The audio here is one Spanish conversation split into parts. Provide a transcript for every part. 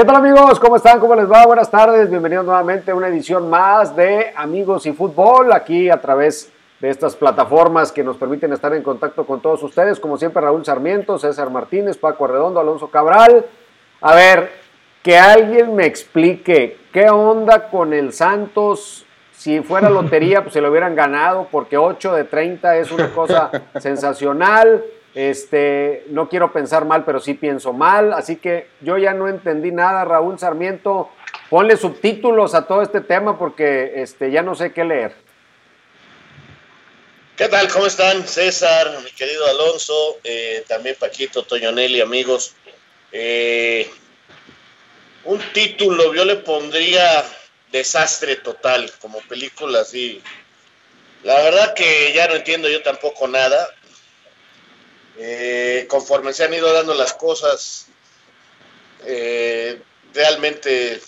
¿Qué tal amigos? ¿Cómo están? ¿Cómo les va? Buenas tardes. Bienvenidos nuevamente a una edición más de Amigos y Fútbol aquí a través de estas plataformas que nos permiten estar en contacto con todos ustedes. Como siempre, Raúl Sarmiento, César Martínez, Paco Arredondo, Alonso Cabral. A ver, que alguien me explique qué onda con el Santos. Si fuera lotería, pues se lo hubieran ganado porque 8 de 30 es una cosa sensacional. Este, no quiero pensar mal, pero sí pienso mal. Así que yo ya no entendí nada, Raúl Sarmiento. Ponle subtítulos a todo este tema porque este, ya no sé qué leer. ¿Qué tal? ¿Cómo están? César, mi querido Alonso, eh, también Paquito, Toñonelli, amigos. Eh, un título, yo le pondría Desastre Total, como película así. La verdad que ya no entiendo yo tampoco nada. Eh, conforme se han ido dando las cosas, eh, realmente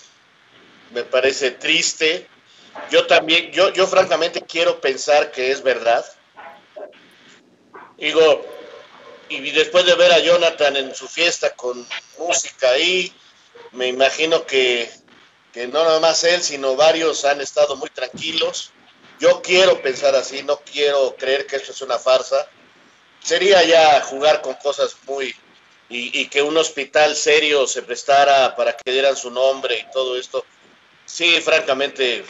me parece triste. Yo también, yo, yo francamente quiero pensar que es verdad. Digo, y después de ver a Jonathan en su fiesta con música ahí, me imagino que, que no nada más él, sino varios han estado muy tranquilos. Yo quiero pensar así, no quiero creer que esto es una farsa sería ya jugar con cosas muy... Y, que un hospital serio se prestara para que dieran su nombre y todo esto. Sí, francamente,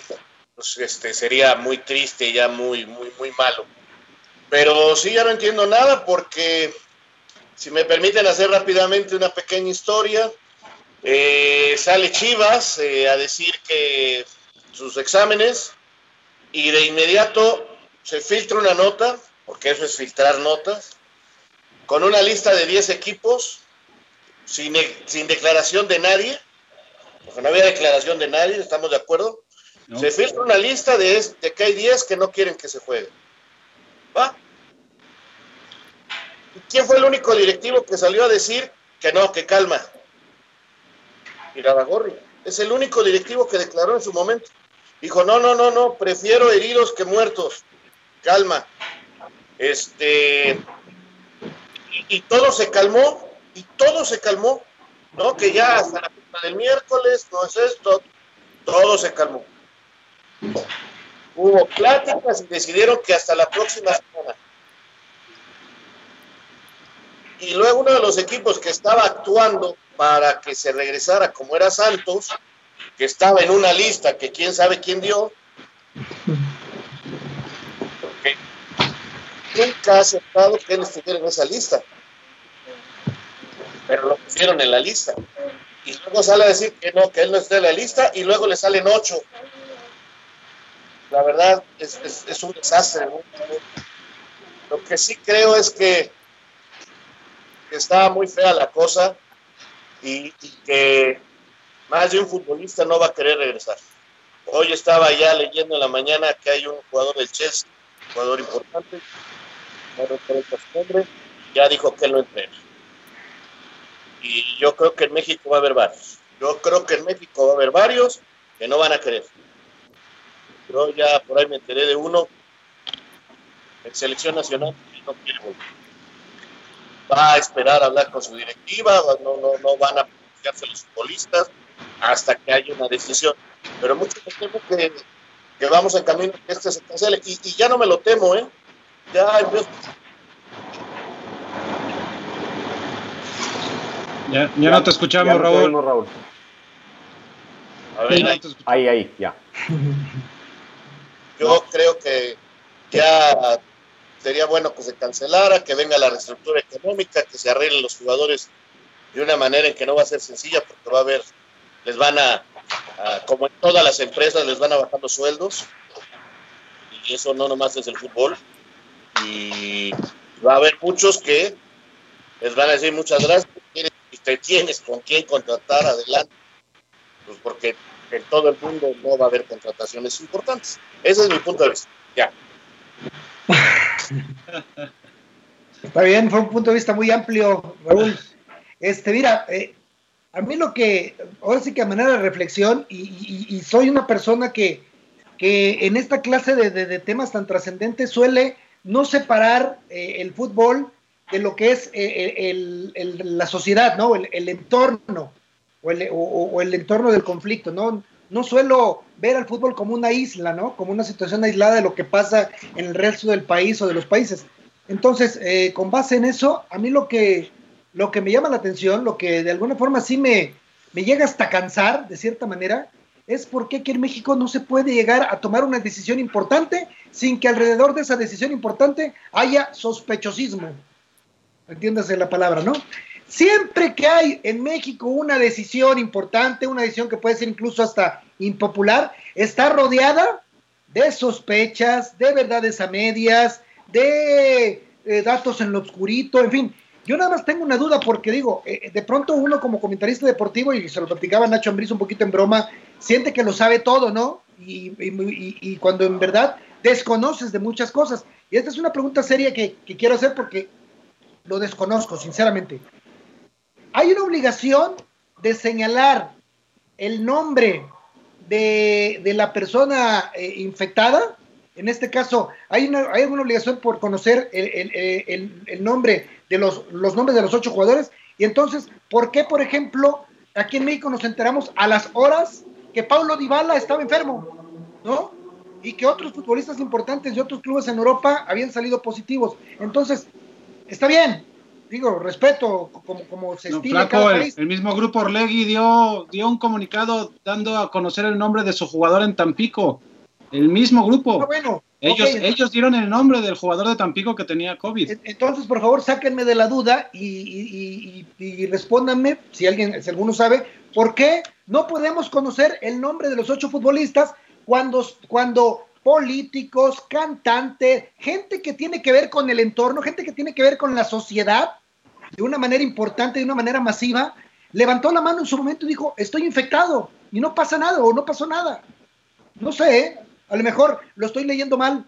pues, este, sería muy triste ya muy, muy, muy malo. Pero sí, ya no entiendo nada porque, si me permiten hacer rápidamente una pequeña historia, eh, sale Chivas eh, a decir que sus exámenes y de inmediato se filtra una nota porque eso es filtrar notas, con una lista de 10 equipos, sin, sin, declaración de nadie, porque no había declaración de nadie, ¿estamos de acuerdo? Se filtra una lista de, de, que hay 10 que no quieren que se juegue. ¿Va? ¿Quién fue el único directivo que salió a decir que no, que calma? Iraragorri. Es el único directivo que declaró en su momento. Dijo, no, no, no, no, prefiero heridos que muertos. Calma. Este, y, todo se calmó, y todo se calmó, ¿no? Que ya hasta la del miércoles, no es esto, todo se calmó. Hubo pláticas y decidieron que hasta la próxima semana. Y luego uno de los equipos que estaba actuando para que se regresara como era Santos, que estaba en una lista que quién sabe quién dio, nunca ha aceptado que él estuviera en esa lista. Pero lo pusieron en la lista. Y luego sale a decir que no, que él no está en la lista y luego le salen ocho. La verdad es, un desastre. Lo que sí creo es que, que está muy fea la cosa y, que más de un futbolista no va a querer regresar. Hoy estaba ya leyendo en la mañana que hay un jugador del Chelsea, jugador importante, ya dijo que él lo entrena. Y yo creo que en México va a haber varios. Yo creo que en México va a haber varios que no van a querer. Yo ya por ahí me enteré de uno en selección nacional no quiere volver. Va a esperar a hablar con su directiva, no, no, no van a pronunciarse los futbolistas hasta que haya una decisión. Pero mucho me temo que, que vamos en camino que este se cancele. Y, y ya no me lo temo, ¿eh? Ya, Ya, ya, no te escuchamos, Raúl. Raúl. A ver, ahí, ahí, ya. Yo creo que ya sería bueno que se cancelara, que venga la reestructura económica, que se arreglen los jugadores de una manera en que no va a ser sencilla, porque va a haber, les van a, como en todas las empresas, les van a bajar los sueldos. Y eso no nomás es el fútbol y va a haber muchos que les van a decir muchas gracias, y te tienes con quién contratar adelante, pues porque en todo el mundo no va a haber contrataciones importantes. Ese es mi punto de vista. Ya. Está bien, fue un punto de vista muy amplio, Raúl. Este, mira, eh, a mí lo que, ahora sí que a manera de reflexión, y, soy una persona que, que en esta clase de, de temas tan trascendentes suele no separar eh, el fútbol de lo que es eh, la sociedad, ¿no? El, entorno. o el, o el entorno del conflicto, ¿no? no suelo ver al fútbol como una isla, ¿no? Como una situación aislada de lo que pasa en el resto del país o de los países. Entonces, eh, con base en eso, a mí lo que, lo que me llama la atención, lo que de alguna forma sí me, me llega hasta cansar, de cierta manera, es por qué aquí en México no se puede llegar a tomar una decisión importante sin que alrededor de esa decisión importante haya sospechosismo. Entiéndase la palabra, ¿no? Siempre que hay en México una decisión importante, una decisión que puede ser incluso hasta impopular, está rodeada de sospechas, de verdades a medias, de eh, datos en lo oscurito, en fin. Yo nada más tengo una duda porque digo, eh, de pronto uno como comentarista deportivo, y se lo platicaba Nacho Ambriz un poquito en broma, siente que lo sabe todo, ¿no? Y, cuando en verdad desconoces de muchas cosas. Y esta es una pregunta seria que quiero hacer porque lo desconozco, sinceramente hay una obligación de señalar el nombre de, la persona eh, infectada. En este caso, hay una, hay una obligación por conocer el, nombre de los, los nombres de los ocho jugadores. Y entonces, ¿por qué, por ejemplo, aquí en México nos enteramos a las horas que Paulo Dybala estaba enfermo? ¿No? Y que otros futbolistas importantes de otros clubes en Europa habían salido positivos. Entonces, está bien, digo, respeto como, como se estila el, mismo grupo Orlegui dio, dio un comunicado dando a conocer el nombre de su jugador en Tampico. El mismo grupo. Ah, bueno, ellos, ellos dieron el nombre del jugador de Tampico que tenía COVID. Entonces, por favor, sáquenme de la duda y, y, respóndanme, si alguien, si alguno sabe, ¿por qué no podemos conocer el nombre de los ocho futbolistas cuando, cuando políticos, cantantes, gente que tiene que ver con el entorno, gente que tiene que ver con la sociedad, de una manera importante, de una manera masiva, levantó la mano en su momento y dijo, estoy infectado y no pasa nada o no pasó nada. No sé, ¿eh? A lo mejor lo estoy leyendo mal.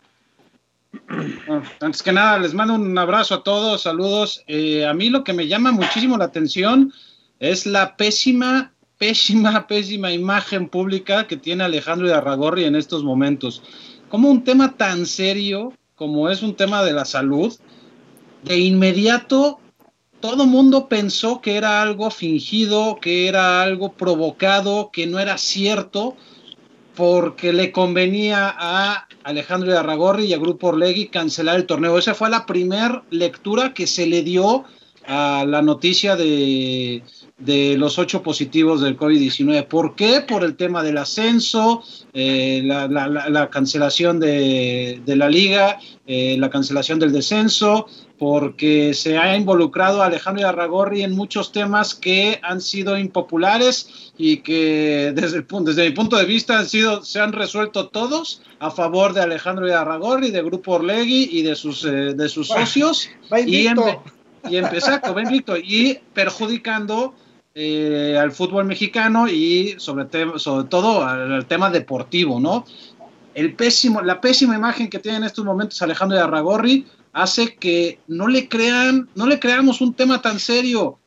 antes que nada, les mando un abrazo a todos, saludos. Eh, a mí lo que me llama muchísimo la atención es la pésima, pésima, pésima imagen pública que tiene Alejandro de Arragorri en estos momentos. Como un tema tan serio como es un tema de la salud, de inmediato todo mundo pensó que era algo fingido, que era algo provocado, que no era cierto, porque le convenía a Alejandro de Arragorri y a Grupo Orlegui cancelar el torneo. Esa fue la primera lectura que se le dio a la noticia de, los ocho positivos del COVID-19. ¿Por qué? Por el tema del ascenso, eh, la, cancelación de, la liga, eh, la cancelación del descenso, porque se ha involucrado a Alejandro Arragorri en muchos temas que han sido impopulares y que desde, el, desde mi punto de vista han sido, se han resuelto todos a favor de Alejandro Arragorri, de Grupo Orlegui y de sus, eh, de sus socios. y, y exacto, y perjudicando eh, al fútbol mexicano y sobre, sobre todo al, tema deportivo, ¿no? El pésimo, la pésima imagen que tiene en estos momentos Alejandro Arragorri hace que no le crean, no le creamos un tema tan serio.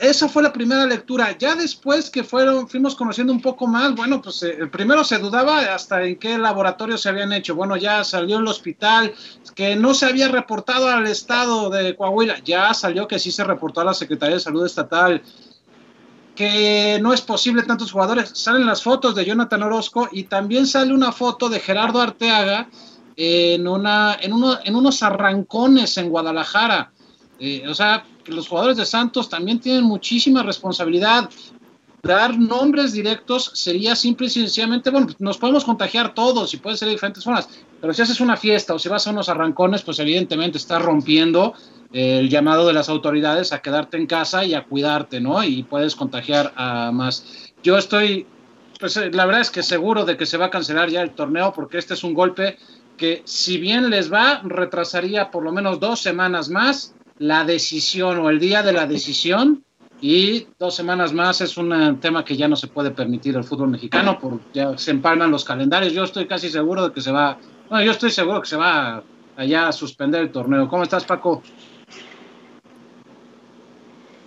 Esa fue la primera lectura. Ya después que fueron, fuimos conociendo un poco más, bueno, pues eh, primero se dudaba hasta en qué laboratorio se habían hecho. Bueno, ya salió el hospital, que no se había reportado al estado de Coahuila. Ya salió que sí se reportó a la Secretaría de Salud Estatal que no es posible tantos jugadores. Salen las fotos de Jonathan Orozco y también sale una foto de Gerardo Arteaga, en, unos arrancones en Guadalajara. Eh, o sea, que los jugadores de Santos también tienen muchísima responsabilidad. Dar nombres directos sería simple y sencillamente, bueno, nos podemos contagiar todos y puede ser de diferentes formas, pero si haces una fiesta o si vas a unos arrancones, pues evidentemente estás rompiendo el llamado de las autoridades a quedarte en casa y a cuidarte, ¿no? Y puedes contagiar a más. Yo estoy, pues la verdad es que seguro de que se va a cancelar ya el torneo porque este es un golpe que si bien les va, retrasaría por lo menos dos semanas más la decisión o el día de la decisión y dos semanas más es un tema que ya no se puede permitir el fútbol mexicano, porque ya se empalman los calendarios. Yo estoy casi seguro de que se va, bueno, yo estoy seguro que se va allá a suspender el torneo. ¿Cómo estás, Paco?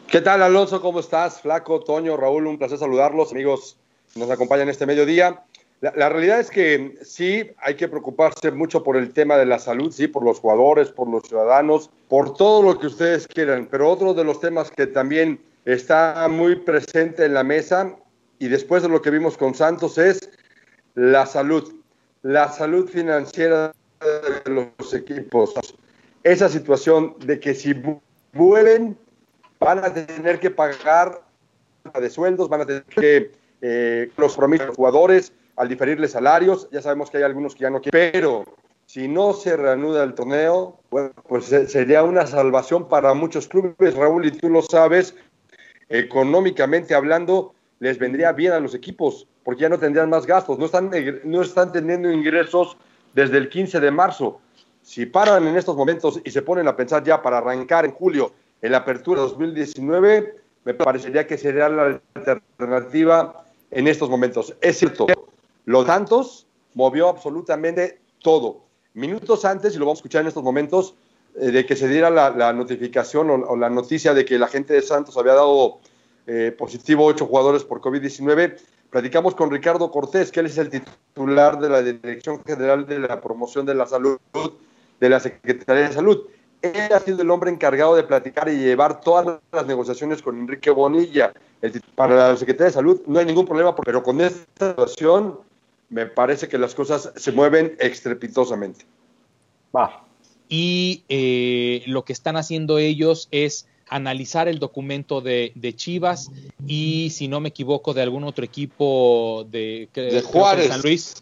¿Qué tal, Alonso? ¿Cómo estás? Flaco, Toño, Raúl, un placer saludarlos, amigos nos acompañan este mediodía. La, realidad es que sí hay que preocuparse mucho por el tema de la salud, sí, por los jugadores, por los ciudadanos, por todo lo que ustedes quieran, pero otro de los temas que también está muy presente en la mesa y después de lo que vimos con Santos es la salud, la salud financiera de los equipos. Esa situación de que si vuelven van a tener que pagar de sueldos, van a tener que eh, los compromisos de los jugadores al diferirles salarios. Ya sabemos que hay algunos que ya no quieren, pero si no se reanuda el torneo, bueno, pues sería una salvación para muchos clubes, Raúl, y tú lo sabes, económicamente hablando, les vendría bien a los equipos, porque ya no tendrían más gastos, no están, no están teniendo ingresos desde el 15 de marzo. Si paran en estos momentos y se ponen a pensar ya para arrancar en julio en la apertura 2019, me parecería que sería la alternativa en estos momentos. Es cierto, los Santos movió absolutamente todo. Minutos antes, y lo vamos a escuchar en estos momentos, eh, de que se diera la, notificación o, la noticia de que la gente de Santos había dado eh, positivo ocho jugadores por COVID-19, platicamos con Ricardo Cortés, que él es el titular de la Dirección General de la Promoción de la Salud de la Secretaría de Salud. Él ha sido el hombre encargado de platicar y llevar todas las negociaciones con Enrique Bonilla. para la Secretaría de Salud no hay ningún problema, pero con esta situación me parece que las cosas se mueven estrepitosamente. Va. Y eh, lo que están haciendo ellos es analizar el documento de, Chivas y, si no me equivoco, de algún otro equipo de, Juárez. San Luis,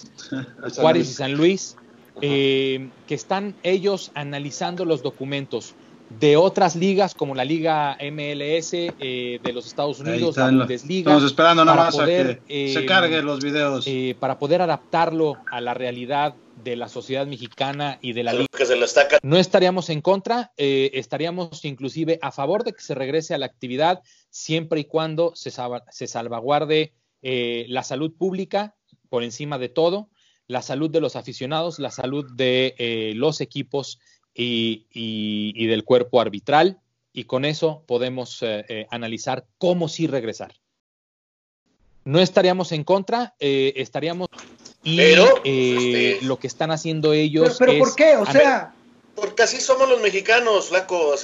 Juárez y San Luis, eh, que están ellos analizando los documentos de otras ligas como la Liga MLS eh, de los Estados Unidos, la Bundesliga. Estamos esperando nada más a que se carguen los videos. Eh, para poder adaptarlo a la realidad de la sociedad mexicana y de la liga. No estaríamos en contra, eh, estaríamos inclusive a favor de que se regrese a la actividad siempre y cuando se, se salvaguarde la salud pública por encima de todo, la salud de los aficionados, la salud de los equipos y, del cuerpo arbitral y con eso podemos eh, eh, analizar cómo sí regresar. No estaríamos en contra, eh, estaríamos... Y este, lo que están haciendo ellos... Pero, ¿por qué? O sea... Porque así somos los mexicanos, flaco.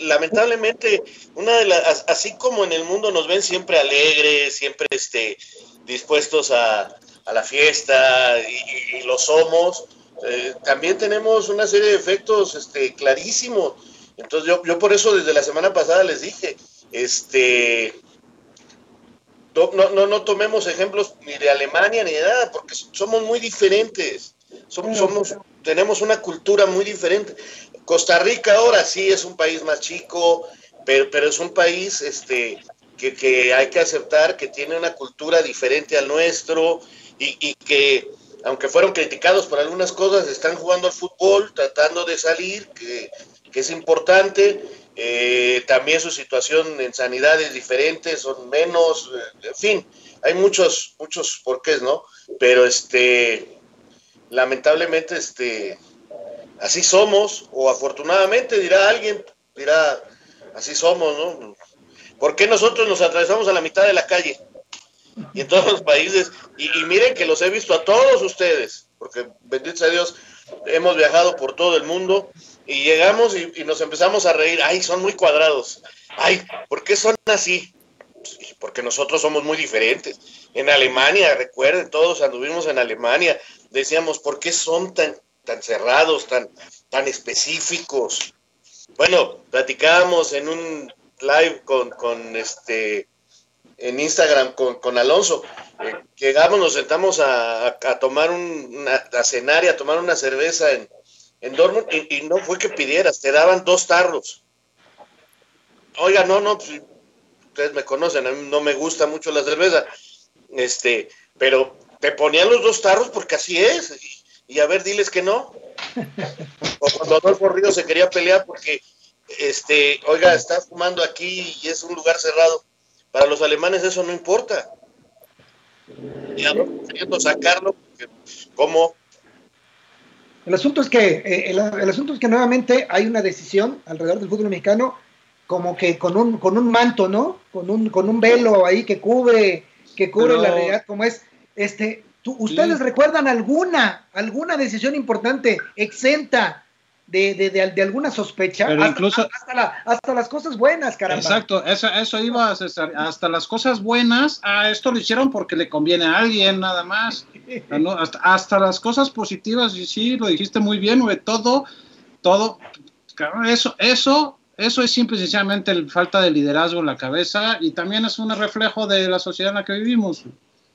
lamentablemente, una de las, así como en el mundo nos ven siempre alegres, siempre este, dispuestos a, la fiesta, y, y lo somos, eh, también tenemos una serie de efectos este, clarísimos. Entonces yo, yo por eso desde la semana pasada les dije, este, no, no, no tomemos ejemplos ni de Alemania ni de nada, porque somos muy diferentes. Somos, somos, tenemos una cultura muy diferente. Costa Rica ahora sí es un país más chico, pero, pero es un país este, que, que hay que aceptar que tiene una cultura diferente al nuestro y, y que aunque fueron criticados por algunas cosas, están jugando al fútbol, tratando de salir, que, es importante. Eh, también su situación en sanidad es diferente, son menos, eh, en fin, hay muchos, muchos porqués, ¿no? Pero este, lamentablemente, este, así somos, o afortunadamente dirá alguien, dirá, así somos, ¿no? ¿Por qué nosotros nos atravesamos a la mitad de la calle? Y en todos los países. Y, miren que los he visto a todos ustedes, porque bendito sea Dios, hemos viajado por todo el mundo y llegamos y, nos empezamos a reír. Ay, son muy cuadrados. Ay, ¿por qué son así? Porque nosotros somos muy diferentes. En Alemania, recuerden, todos anduvimos en Alemania, decíamos, ¿por qué son tan, tan cerrados, tan, tan específicos? Bueno, platicábamos en un live con, con este en Instagram con, Alonso. Eh, llegamos, nos sentamos a, tomar un, a cenar y a tomar una cerveza en, en Dortmund y, no fue que pidieras, te daban dos tarros. Oiga, no, no, pues, ustedes me conocen, a mí no me gusta mucho la cerveza, este, pero te ponían los dos tarros porque así es, y, a ver, diles que no. O cuando Adolfo Río se quería pelear porque, este, oiga, está fumando aquí y es un lugar cerrado para los alemanes eso no importa. Y queriendo sacarlo, ¿cómo? El asunto es que eh, el, asunto es que nuevamente hay una decisión alrededor del fútbol mexicano como que con un con un manto, ¿no? Con un con un velo ahí que cubre que cubre la realidad como es este ¿Ustedes recuerdan alguna, alguna decisión importante exenta de, de, de, alguna sospecha. Pero hasta, incluso. Hasta, hasta, las cosas buenas, caramba. Exacto, eso, eso iba, César. Hasta las cosas buenas, ah, esto lo hicieron porque le conviene a alguien, nada más. ¿no? Hasta, hasta, las cosas positivas, y sí, lo dijiste muy bien, güey, todo, todo. Eso, eso eso es simple y sencillamente la falta de liderazgo en la cabeza y también es un reflejo de la sociedad en la que vivimos.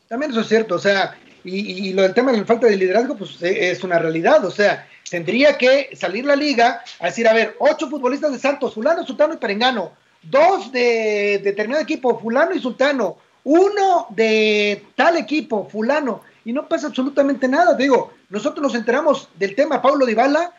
También eso es cierto, o sea, y, lo del tema de la falta de liderazgo, pues eh, es una realidad, o sea, tendría que salir la liga a decir, a ver, ocho futbolistas de Santos, fulano, sultano y perengano, dos de determinado equipo, fulano y sultano, uno de tal equipo, fulano, y no pasa absolutamente nada, digo, nosotros nos enteramos del tema Paulo Dybala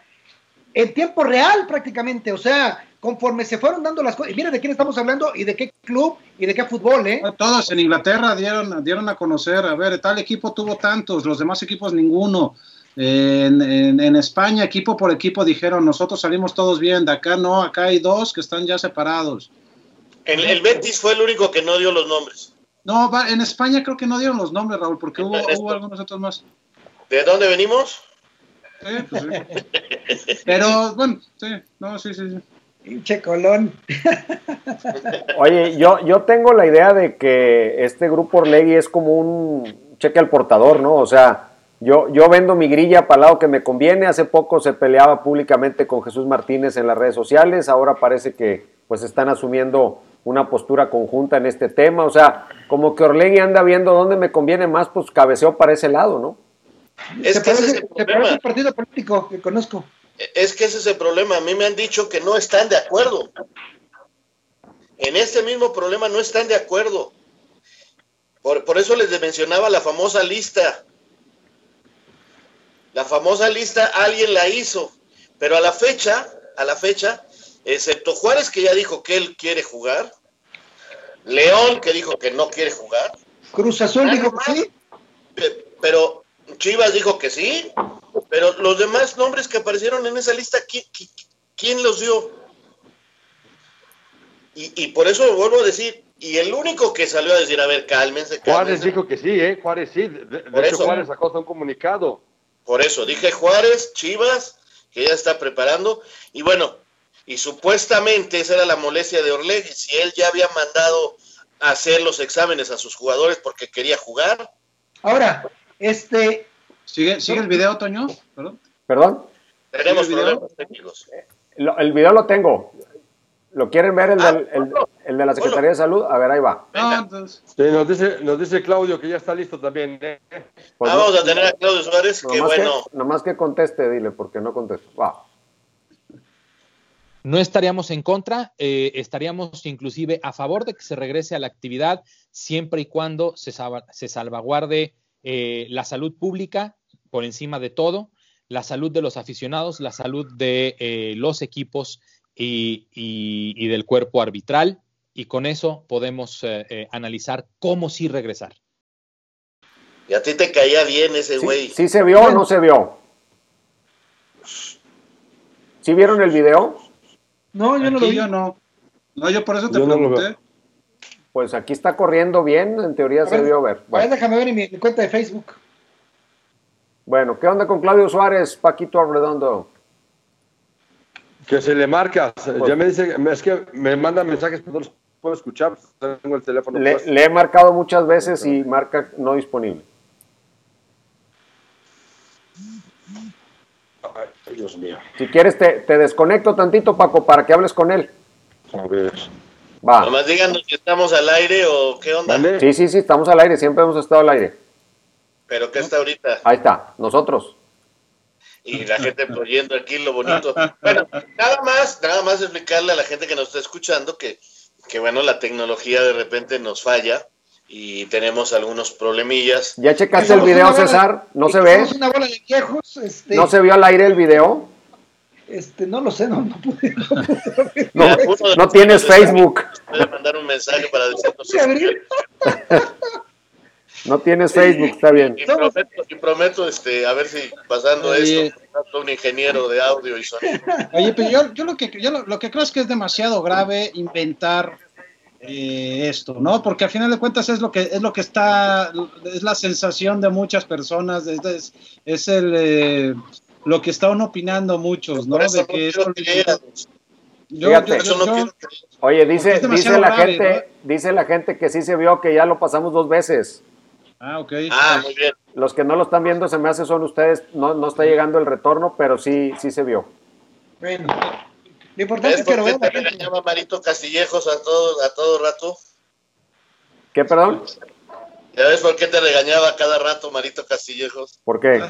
en tiempo real prácticamente, o sea, conforme se fueron dando las cosas, y mira de quién estamos hablando y de qué club y de qué fútbol, ¿eh? Todos en Inglaterra dieron, dieron a conocer, a ver, tal equipo tuvo tantos, los demás equipos ninguno. En, en, España, equipo por equipo, dijeron, nosotros salimos todos bien, de acá no, acá hay dos que están ya separados. El, el Betis fue el único que no dio los nombres. No, en España creo que no dieron los nombres, Raúl, porque hubo, hubo algunos otros más. ¿De dónde venimos? pues sí. Pero bueno, sí, no, sí, sí, sí. Pinche Colón. Oye, yo, yo tengo la idea de que este grupo Orlegui es como un cheque al portador, ¿no? O sea, yo, yo vendo mi grilla para el lado que me conviene. Hace poco se peleaba públicamente con Jesús Martínez en las redes sociales. Ahora parece que pues están asumiendo una postura conjunta en este tema. O sea, como que Orlegui anda viendo dónde me conviene más, pues cabeceo para ese lado, ¿no? Es que ese es el partido político que conozco. Es que ese es el problema. A mí me han dicho que no están de acuerdo. En este mismo problema no están de acuerdo. Por, por eso les mencionaba la famosa lista. La famosa lista alguien la hizo, pero a la fecha, a la fecha, excepto Juárez que ya dijo que él quiere jugar, León que dijo que no quiere jugar, Cruz Azul dijo que sí, pero Chivas dijo que sí, pero los demás nombres que aparecieron en esa lista, ¿quién, los dio? Y, por eso vuelvo a decir, y el único que salió a decir, a ver, cálmense, cálmense. Juárez dijo que sí, ¿eh? Juárez sí. De, hecho, Juárez sacó un comunicado. Por eso, dije Juárez, Chivas, que ya está preparando. Y bueno, y supuestamente esa era la molestia de Orlegui. Si él ya había mandado a hacer los exámenes a sus jugadores porque quería jugar. Ahora, este, ¿Sigue, ¿Sigue el video, Toño? ¿Perdón? Tenemos problemas técnicos. el video lo tengo. ¿Lo quieren ver el, del, ah, el, de la Secretaría de Salud? A ver, ahí va. Sí, nos, dice, nos dice Claudio que ya está listo también. ¿eh? Pues vamos a tener a Claudio Suárez, que bueno. nomás que conteste, dile, porque no contesto. Va. No estaríamos en contra, eh, estaríamos inclusive a favor de que se regrese a la actividad siempre y cuando se, se salvaguarde eh, la salud pública por encima de todo, la salud de los aficionados, la salud de eh, los equipos y, del cuerpo arbitral, y con eso podemos eh, analizar cómo sí regresar. Y a ti te caía bien ese güey. ¿Sí, se vio o no se vio? ¿Sí vieron el video? No, yo no lo vi. Yo no. no, yo por eso te pregunté. Pues aquí está corriendo bien, en teoría se debió ver. Bueno. déjame ver en mi, cuenta de Facebook. Bueno, ¿qué onda con Claudio Suárez, Paquito Arredondo? Que se le marca, ya pues me dice, es que me manda mensajes, pero no los puedo escuchar, tengo el teléfono. Le, le he marcado muchas veces y marca no disponible. Ay, Dios mío. Si quieres, te, te desconecto tantito, Paco, para que hables con él. A ver. Va. Nomás díganos si estamos al aire o qué onda. Sí, sí, sí, estamos al aire, siempre hemos estado al aire. ¿Pero qué está ahorita? Ahí está, nosotros. Y la gente oyendo aquí lo bonito. Bueno, nada más, nada más explicarle a la gente que nos está escuchando que, que bueno, la tecnología de repente nos falla y tenemos algunos problemillas. ¿Ya checaste el video, César? ¿No se ve? Una bola de viejos, este... ¿No se vio al aire el video? Este, no lo sé, no, no pude. No, tienes Facebook. Voy a mandar un mensaje para decirnos. No tienes Facebook, está bien. Y prometo, y prometo este, a ver si pasando esto, un ingeniero de audio y sonido. Oye, pero yo, yo, lo, que, yo lo, que creo es que es demasiado grave inventar eh, esto, ¿no? Porque al final de cuentas es lo que es lo que está, es la sensación de muchas personas, es, es, el, eh, lo que estaban opinando muchos, ¿no? De que esto yo, Oye, dice, dice la gente, dice la gente que sí se vio que ya lo pasamos dos veces. Ah, ok. Ah, muy bien. Los que no lo están viendo se me hace son ustedes, no, no está llegando el retorno, pero sí, sí se vio. Bueno, lo importante es que lo vean. te regañaba Marito Castillejos a todo, a todo rato? ¿Qué, perdón? ¿Ya ves por qué te regañaba cada rato Marito Castillejos? ¿Por qué?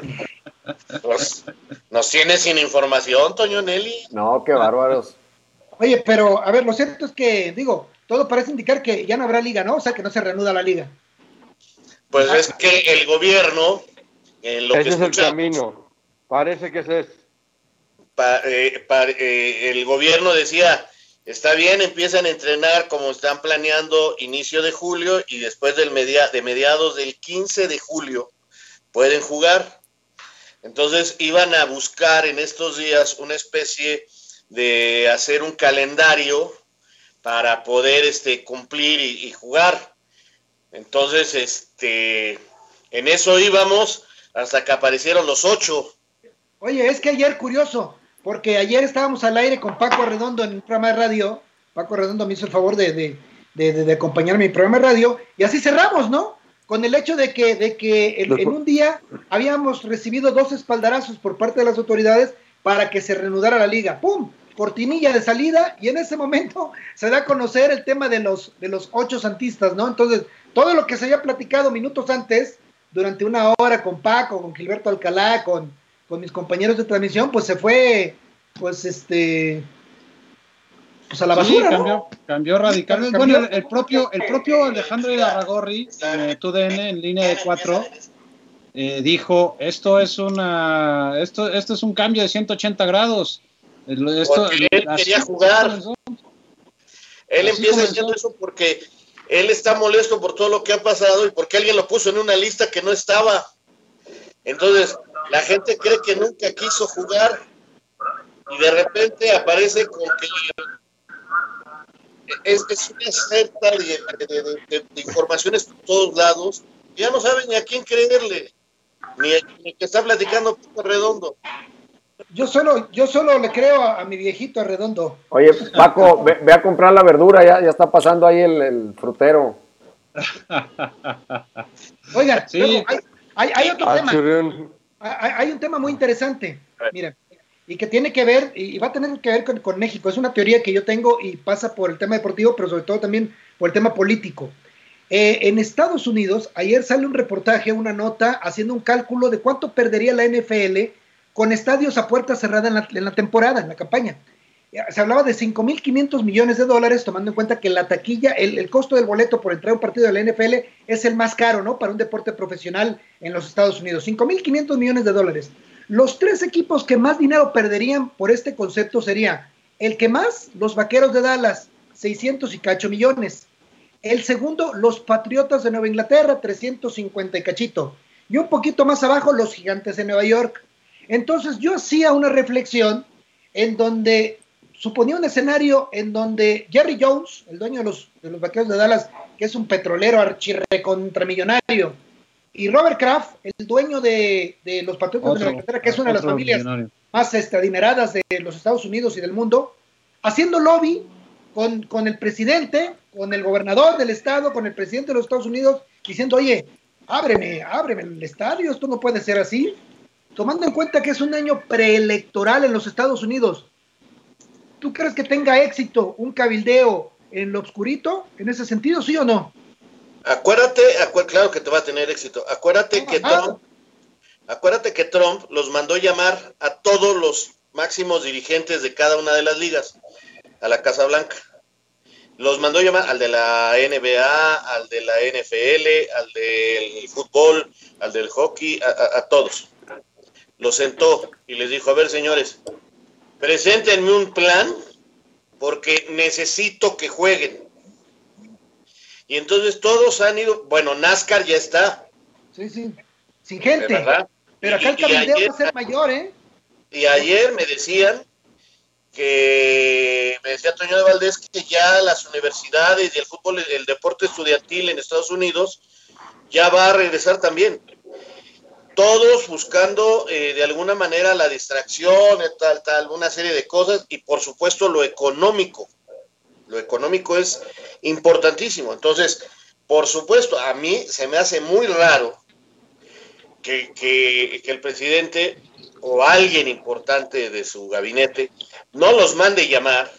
Pues, nos tiene sin información, Toño Nelly. No, qué bárbaros. Oye, pero a ver, lo cierto es que, digo, todo parece indicar que ya no habrá liga, ¿no? O sea, que no se reanuda la liga. Pues es que el gobierno, en lo ese es el camino. Parece que ese es. Eh, eh, el gobierno decía, está bien, empiezan a entrenar como están planeando inicio de julio y después del media, de mediados del 15 de julio pueden jugar. Entonces iban a buscar en estos días una especie de hacer un calendario para poder este, cumplir y, jugar. Entonces, este, en eso íbamos hasta que aparecieron los ocho. Oye, es que ayer, curioso, porque ayer estábamos al aire con Paco Redondo en un programa de radio. Paco Redondo me hizo el favor de, de, de, acompañarme en mi programa de radio. Y así cerramos, ¿no? Con el hecho de que, de que en un día habíamos recibido dos espaldarazos por parte de las autoridades para que se reanudara la liga. ¡Pum! cortinilla de salida y en ese momento se da a conocer el tema de los, de los ocho santistas, ¿no? Entonces, todo lo que se había platicado minutos antes, durante una hora con Paco, con Gilberto Alcalá, con, con mis compañeros de transmisión, pues se fue, pues este, pues a la basura. cambió, cambió radicalmente. Bueno, el, propio, el propio Alejandro Ibarragorri, eh, TUDN, en línea de cuatro, eh, dijo, esto es una, esto, esto es un cambio de 180 grados él quería jugar. Él empieza diciendo eso porque él está molesto por todo lo que ha pasado y porque alguien lo puso en una lista que no estaba. Entonces, la gente cree que nunca quiso jugar y de repente aparece con que es, una secta de, informaciones por todos lados. ya no saben ni a quién creerle, ni, ni que está platicando Redondo. Yo solo, yo solo le creo a, mi viejito redondo. Oye, Paco, ve, a comprar la verdura, ya, ya está pasando ahí el, frutero. Oiga, hay, otro ah, tema. Hay, un tema muy interesante, mira, y que tiene que ver, y va a tener que ver con, México. Es una teoría que yo tengo y pasa por el tema deportivo, pero sobre todo también por el tema político. Eh, en Estados Unidos, ayer sale un reportaje, una nota, haciendo un cálculo de cuánto perdería la NFL con estadios a puerta cerrada en la, temporada, en la campaña. Se hablaba de 5.500 millones de dólares, tomando en cuenta que la taquilla, el, costo del boleto por entrar a un partido de la NFL es el más caro, ¿no? Para un deporte profesional en los Estados Unidos. 5.500 millones de dólares. Los tres equipos que más dinero perderían por este concepto sería el que más, los Vaqueros de Dallas, 600 y cacho millones. El segundo, los Patriotas de Nueva Inglaterra, 350 y cachito. Y un poquito más abajo, los Gigantes de Nueva York, entonces yo hacía una reflexión en donde suponía un escenario en donde Jerry Jones, el dueño de los, de los vaqueros de Dallas, que es un petrolero archirrecontramillonario, y Robert Kraft, el dueño de, los Patriotas de Nueva que es una de las familias más este, adineradas de los Estados Unidos y del mundo, haciendo lobby con, con, el presidente, con el gobernador del estado, con el presidente de los Estados Unidos, diciendo, oye, ábreme, ábreme el estadio, esto no puede ser así tomando en cuenta que es un año preelectoral en los Estados Unidos, ¿tú crees que tenga éxito un cabildeo en lo oscurito en ese sentido, sí o no? Acuérdate, claro que te va a tener éxito. Acuérdate que Trump, acuérdate que Trump los mandó llamar a todos los máximos dirigentes de cada una de las ligas a la Casa Blanca. Los mandó llamar al de la NBA, al de la NFL, al del fútbol, al del hockey, a todos lo sentó y les dijo, a ver señores, preséntenme un plan porque necesito que jueguen. Y entonces todos han ido, bueno, NASCAR ya está. Sí, sí, sin gente. Pero acá el cabildeo va a ser mayor, ¿eh? Y ayer me decían que, me decía Toño de Valdés, que ya las universidades y el fútbol, el deporte estudiantil en Estados Unidos, ya va a regresar también. Todos buscando eh, de alguna manera la distracción, tal, tal, una serie de cosas y por supuesto lo económico. Lo económico es importantísimo. Entonces, por supuesto, a mí se me hace muy raro que, que, que el presidente o alguien importante de su gabinete no los mande llamar,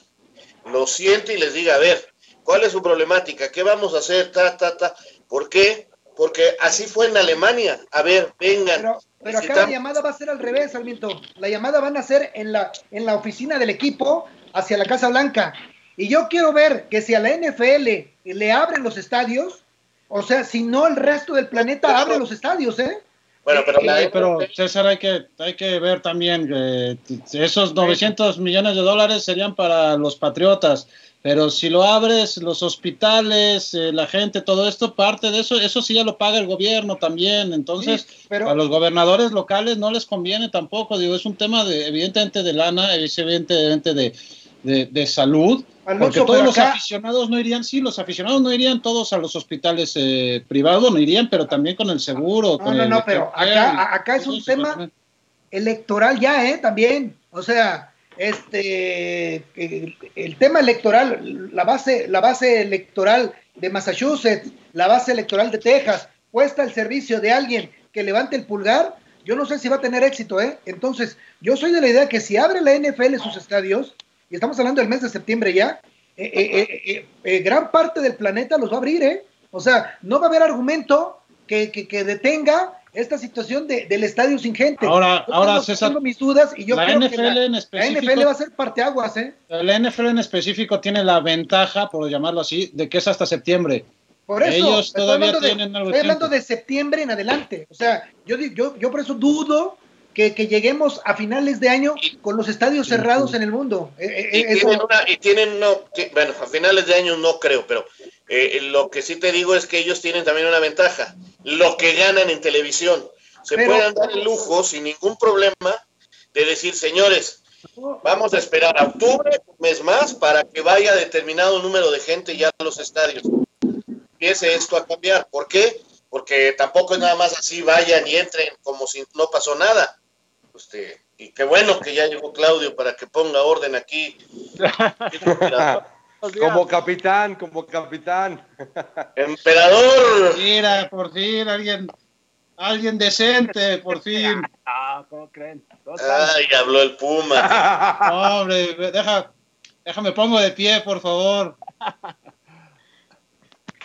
los siente y les diga, a ver, ¿cuál es su problemática? ¿Qué vamos a hacer? Ta, ta, ta. ¿Por qué? Porque así fue en Alemania. A ver, vengan. Pero, pero acá la llamada va a ser al revés, Sarmiento. La llamada van a ser en la, en la oficina del equipo hacia la Casa Blanca. Y yo quiero ver que si a la NFL le abren los estadios, o sea, si no el resto del planeta abre los estadios, ¿eh? Bueno, pero, pero César, hay que, hay que ver también que esos 900 millones de dólares serían para los patriotas. Pero si lo abres, los hospitales, eh, la gente, todo esto, parte de eso, eso sí ya lo paga el gobierno también. Entonces, a los gobernadores locales no les conviene tampoco. Digo, es un tema de, evidentemente de lana, evidentemente de, de, salud. porque todos los aficionados no irían, sí, los aficionados no irían todos a los hospitales eh, privados, no irían, pero también con el seguro. No, no, no, pero acá, acá es un tema electoral ya, ¿eh? También. O sea, este, el, tema electoral, la base, la base electoral de Massachusetts, la base electoral de Texas, puesta al servicio de alguien que levante el pulgar, yo no sé si va a tener éxito, ¿eh? Entonces, yo soy de la idea que si abre la NFL sus estadios, y estamos hablando del mes de septiembre ya, eh, eh, eh, gran parte del planeta los va a abrir, ¿eh? O sea, no va a haber argumento que, que detenga esta situación de, del estadio sin gente. Ahora, ahora César, tengo mis dudas y yo creo que la, NFL va a ser parteaguas, ¿eh? La NFL en específico tiene la ventaja, por llamarlo así, de que es hasta septiembre. Por eso, ellos todavía tienen algo Estoy hablando de septiembre en adelante. O sea, yo, yo, yo por eso dudo que, que, lleguemos a finales de año con los estadios cerrados en el mundo. Eh, eh, y, tienen una, y, tienen no, bueno, a finales de año no creo, pero eh, lo que sí te digo es que ellos tienen también una ventaja, lo que ganan en televisión. Se pueden dar el lujo sin ningún problema de decir, señores, vamos a esperar a octubre, un mes más, para que vaya determinado número de gente ya a los estadios. Empiece esto a cambiar. ¿Por qué? Porque tampoco es nada más así, vayan y entren como si no pasó nada. Este, y qué bueno que ya llegó Claudio para que ponga orden aquí. como capitán, como capitán. Emperador. Mira, por fin alguien, alguien decente, por fin. Ah, ¿cómo creen? Ay, habló el Puma. Hombre, deja, déjame pongo de pie, por favor.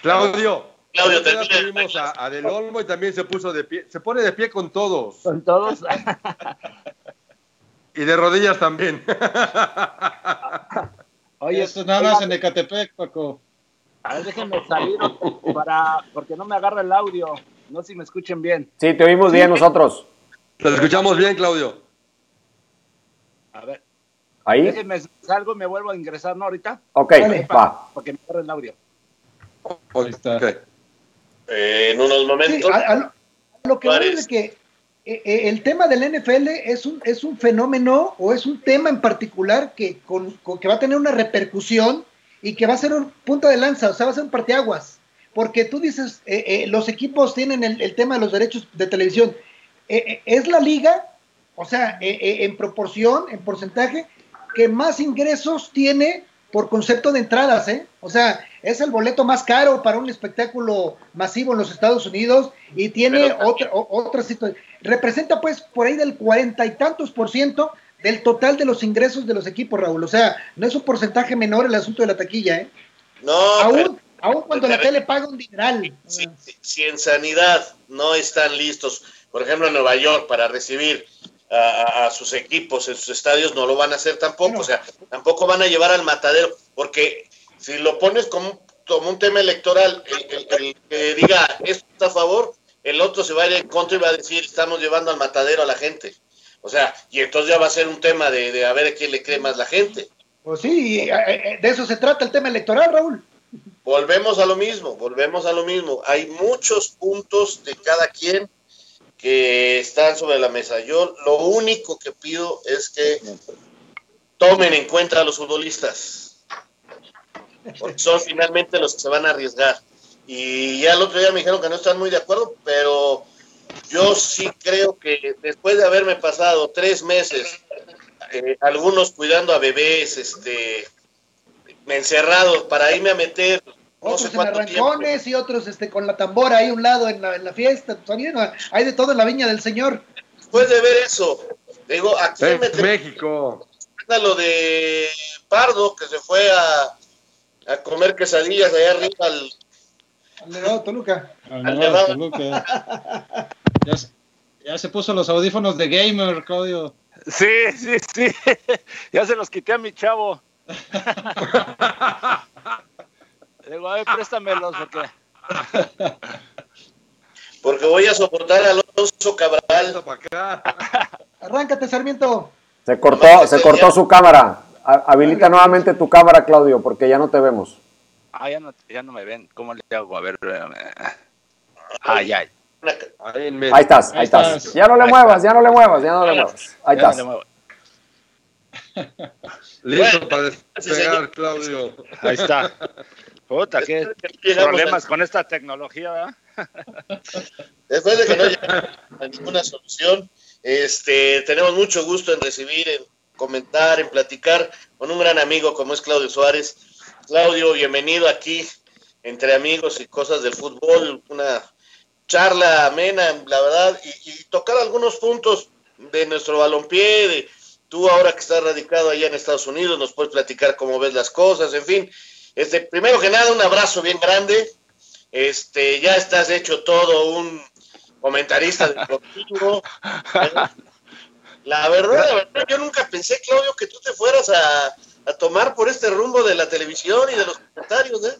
Claudio. Claudio, tenemos a, a, Del Olmo y también se puso de pie. Se pone de pie con todos. Con todos. y de rodillas también. Oye, esto nada más en Ecatepec, Paco. A ver, déjenme salir para, porque no me agarra el audio. No sé si me escuchen bien. Sí, te oímos bien nosotros. Te escuchamos bien, Claudio. A ver. Ahí. Déjenme salgo y me vuelvo a ingresar, ¿no? Ahorita. Ok, va. Porque me agarra el audio. Ahí está. Okay. Eh, en unos momentos. lo que es que eh, eh, el tema del NFL es un, es un fenómeno o es un tema en particular que, con, que va a tener una repercusión y que va a ser un punto de lanza, o sea, va a ser un parteaguas. Porque tú dices, los equipos tienen el, el, tema de los derechos de televisión. es la liga, o sea, en proporción, en porcentaje, que más ingresos tiene por concepto de entradas, ¿eh? O sea, es el boleto más caro para un espectáculo masivo en los Estados Unidos y tiene otra, otra situación. Representa pues por ahí del cuarenta y tantos por ciento del total de los ingresos de los equipos, Raúl. O sea, no es un porcentaje menor el asunto de la taquilla, ¿eh? No, aún, aún cuando la tele paga un dineral. Si, si en sanidad no están listos, por ejemplo en Nueva York, para recibir a, sus equipos en sus estadios, no lo van a hacer tampoco, o sea, tampoco van a llevar al matadero, porque si lo pones como, como un tema electoral, el, que diga esto está a favor, el otro se va a ir en contra y va a decir estamos llevando al matadero a la gente. O sea, y entonces ya va a ser un tema de, de a ver a quién le cree más la gente. Pues sí, eh, eh, de eso se trata el tema electoral, Raúl. Volvemos a lo mismo, volvemos a lo mismo. Hay muchos puntos de cada quien que están sobre la mesa. Yo lo único que pido es que tomen en cuenta a los futbolistas, porque son finalmente los que se van a arriesgar. Y ya el otro día me dijeron que no están muy de acuerdo, pero yo sí creo que después de haberme pasado tres meses, eh, algunos cuidando a bebés, este, encerrados para irme a meter otros en arrancones y otros este, con la tambora ahí a un lado en la, en la fiesta. hay de todo en la viña del Señor. Después de ver eso, digo, aquí en México. Lo de Pardo, que se fue a, a comer quesadillas allá arriba al. Al Nevado Toluca. Al Toluca. ya, se, ya se puso los audífonos de gamer, Claudio. Sí, sí, sí. ya se los quité a mi chavo. Digo, a ver, préstamelos porque. Porque voy a soportar a Alonso Cabral. Arráncate, Sarmiento. Se cortó, se cortó su cámara. Habilita nuevamente tu cámara, Claudio, porque ya no te vemos. Ah, ya no, ya no me ven. ¿Cómo le hago? A ver. Ay, ay. Ahí estás, ahí, estás. Ya no le muevas, ya no le muevas, ya no le muevas. Ahí estás. Listo para despegar, Claudio. Ahí está. Puta, qué problemas con esta tecnología, ¿verdad? Después de que no haya ninguna solución, este, tenemos mucho gusto en recibir, en comentar, en platicar con un gran amigo como es Claudio Suárez. Claudio, bienvenido aquí entre amigos y cosas del fútbol, una charla amena, la verdad, y, tocar algunos puntos de nuestro balompié, de tú ahora que estás radicado allá en Estados Unidos, nos puedes platicar cómo ves las cosas, en fin, este, primero que nada, un abrazo bien grande. Este, ya estás hecho todo un comentarista deportivo. La verdad, la verdad, yo nunca pensé, Claudio, que tú te fueras a, tomar por este rumbo de la televisión y de los comentarios, ¿eh?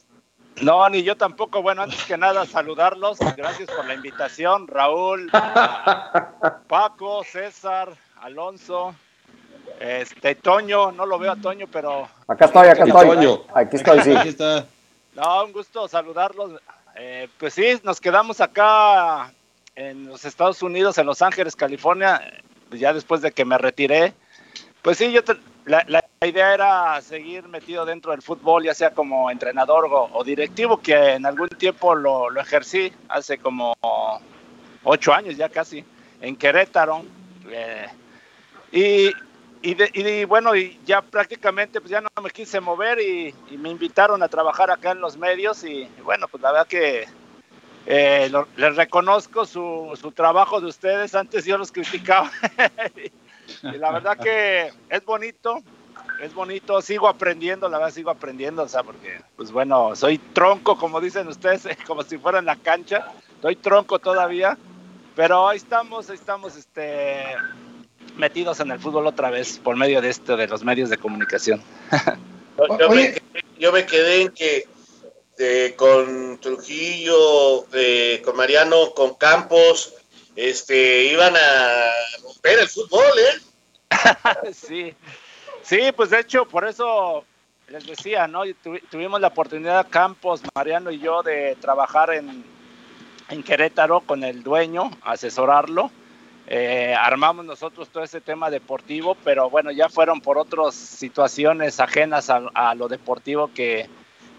No, ni yo tampoco. Bueno, antes que nada, saludarlos. Gracias por la invitación, Raúl, Paco, César, Alonso, este, Toño, no lo veo a Toño, pero. Acá estoy, acá estoy. Aquí estoy, sí. Aquí está. No, un gusto saludarlos. Eh, pues sí, nos quedamos acá en los Estados Unidos, en Los Ángeles, California, ya después de que me retiré. Pues sí, yo la, idea era seguir metido dentro del fútbol, ya sea como entrenador o, directivo, que en algún tiempo lo, lo, ejercí, hace como ocho años ya casi, en Querétaro. Eh, y y, bueno, y ya prácticamente pues ya no me quise mover y, me invitaron a trabajar acá en los medios y, bueno, pues la verdad que eh, les reconozco su, su, trabajo de ustedes, antes yo los criticaba. Y la verdad que es bonito, es bonito, sigo aprendiendo, la verdad sigo aprendiendo, o sea, porque pues bueno, soy tronco, como dicen ustedes, como si fuera en la cancha, soy tronco todavía, pero ahí estamos, ahí estamos, este metidos en el fútbol otra vez por medio de esto, de los medios de comunicación. yo, me, quedé en que con Trujillo, con Mariano, con Campos, este, iban a romper el fútbol, ¿eh? sí, sí, pues de hecho, por eso les decía, ¿no? tuvimos la oportunidad, Campos, Mariano y yo, de trabajar en, en Querétaro con el dueño, asesorarlo eh, armamos nosotros todo ese tema deportivo, pero bueno, ya fueron por otras situaciones ajenas a, lo deportivo que,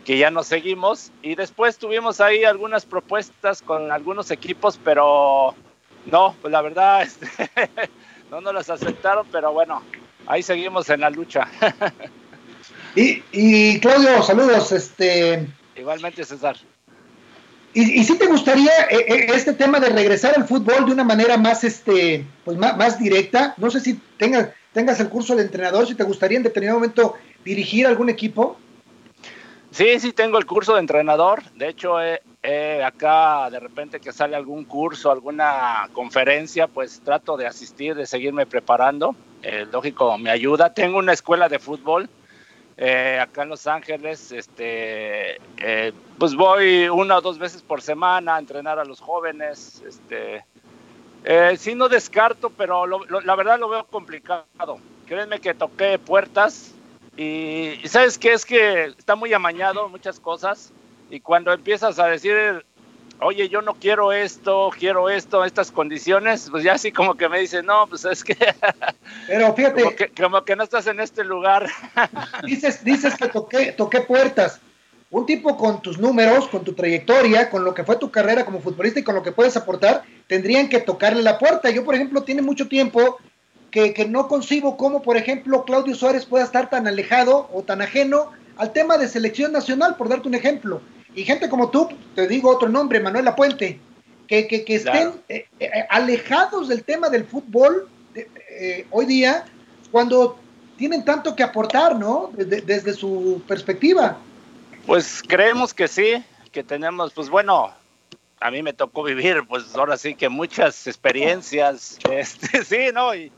que, ya nos seguimos. Y después tuvimos ahí algunas propuestas con algunos equipos, pero no, pues la verdad este, no nos las aceptaron, pero bueno, ahí seguimos en la lucha. y, y Claudio, saludos. Este... Igualmente, César. ¿Y, si te gustaría eh, eh, este tema de regresar al fútbol de una manera más, este, pues más, directa? No sé si tengas, tengas el curso de entrenador, si te gustaría en determinado momento dirigir algún equipo. Sí, sí, tengo el curso de entrenador. De hecho, acá de repente que sale algún curso, alguna conferencia, pues trato de asistir, de seguirme preparando. Eh, lógico, me ayuda. Tengo una escuela de fútbol eh, acá en Los Ángeles, este, eh, pues voy una o dos veces por semana a entrenar a los jóvenes. Este, eh, sí, no descarto, pero la verdad lo veo complicado. Créanme que toqué puertas y, y, sabes que es que está muy amañado muchas cosas y cuando empiezas a decir oye, yo no quiero esto, quiero esto, estas condiciones, pues ya así como que me dice, no, pues es que... Pero fíjate... Como que, no estás en este lugar. Dices, dices que toqué, toqué puertas. un tipo con tus números, con tu trayectoria, con lo que fue tu carrera como futbolista y con lo que puedes aportar, tendrían que tocarle la puerta. Yo, por ejemplo, tiene mucho tiempo que, que no concibo cómo, por ejemplo, Claudio Suárez pueda estar tan alejado o tan ajeno al tema de selección nacional, por darte un ejemplo. Y gente como tú, te digo otro nombre, Manuel Puente, que, que, estén eh, eh, alejados del tema del fútbol eh, hoy día, cuando tienen tanto que aportar, ¿no? desde su perspectiva. Pues creemos que sí, que tenemos, pues bueno, a mí me tocó vivir, pues ahora sí que muchas experiencias, este, sí, ¿no? Y,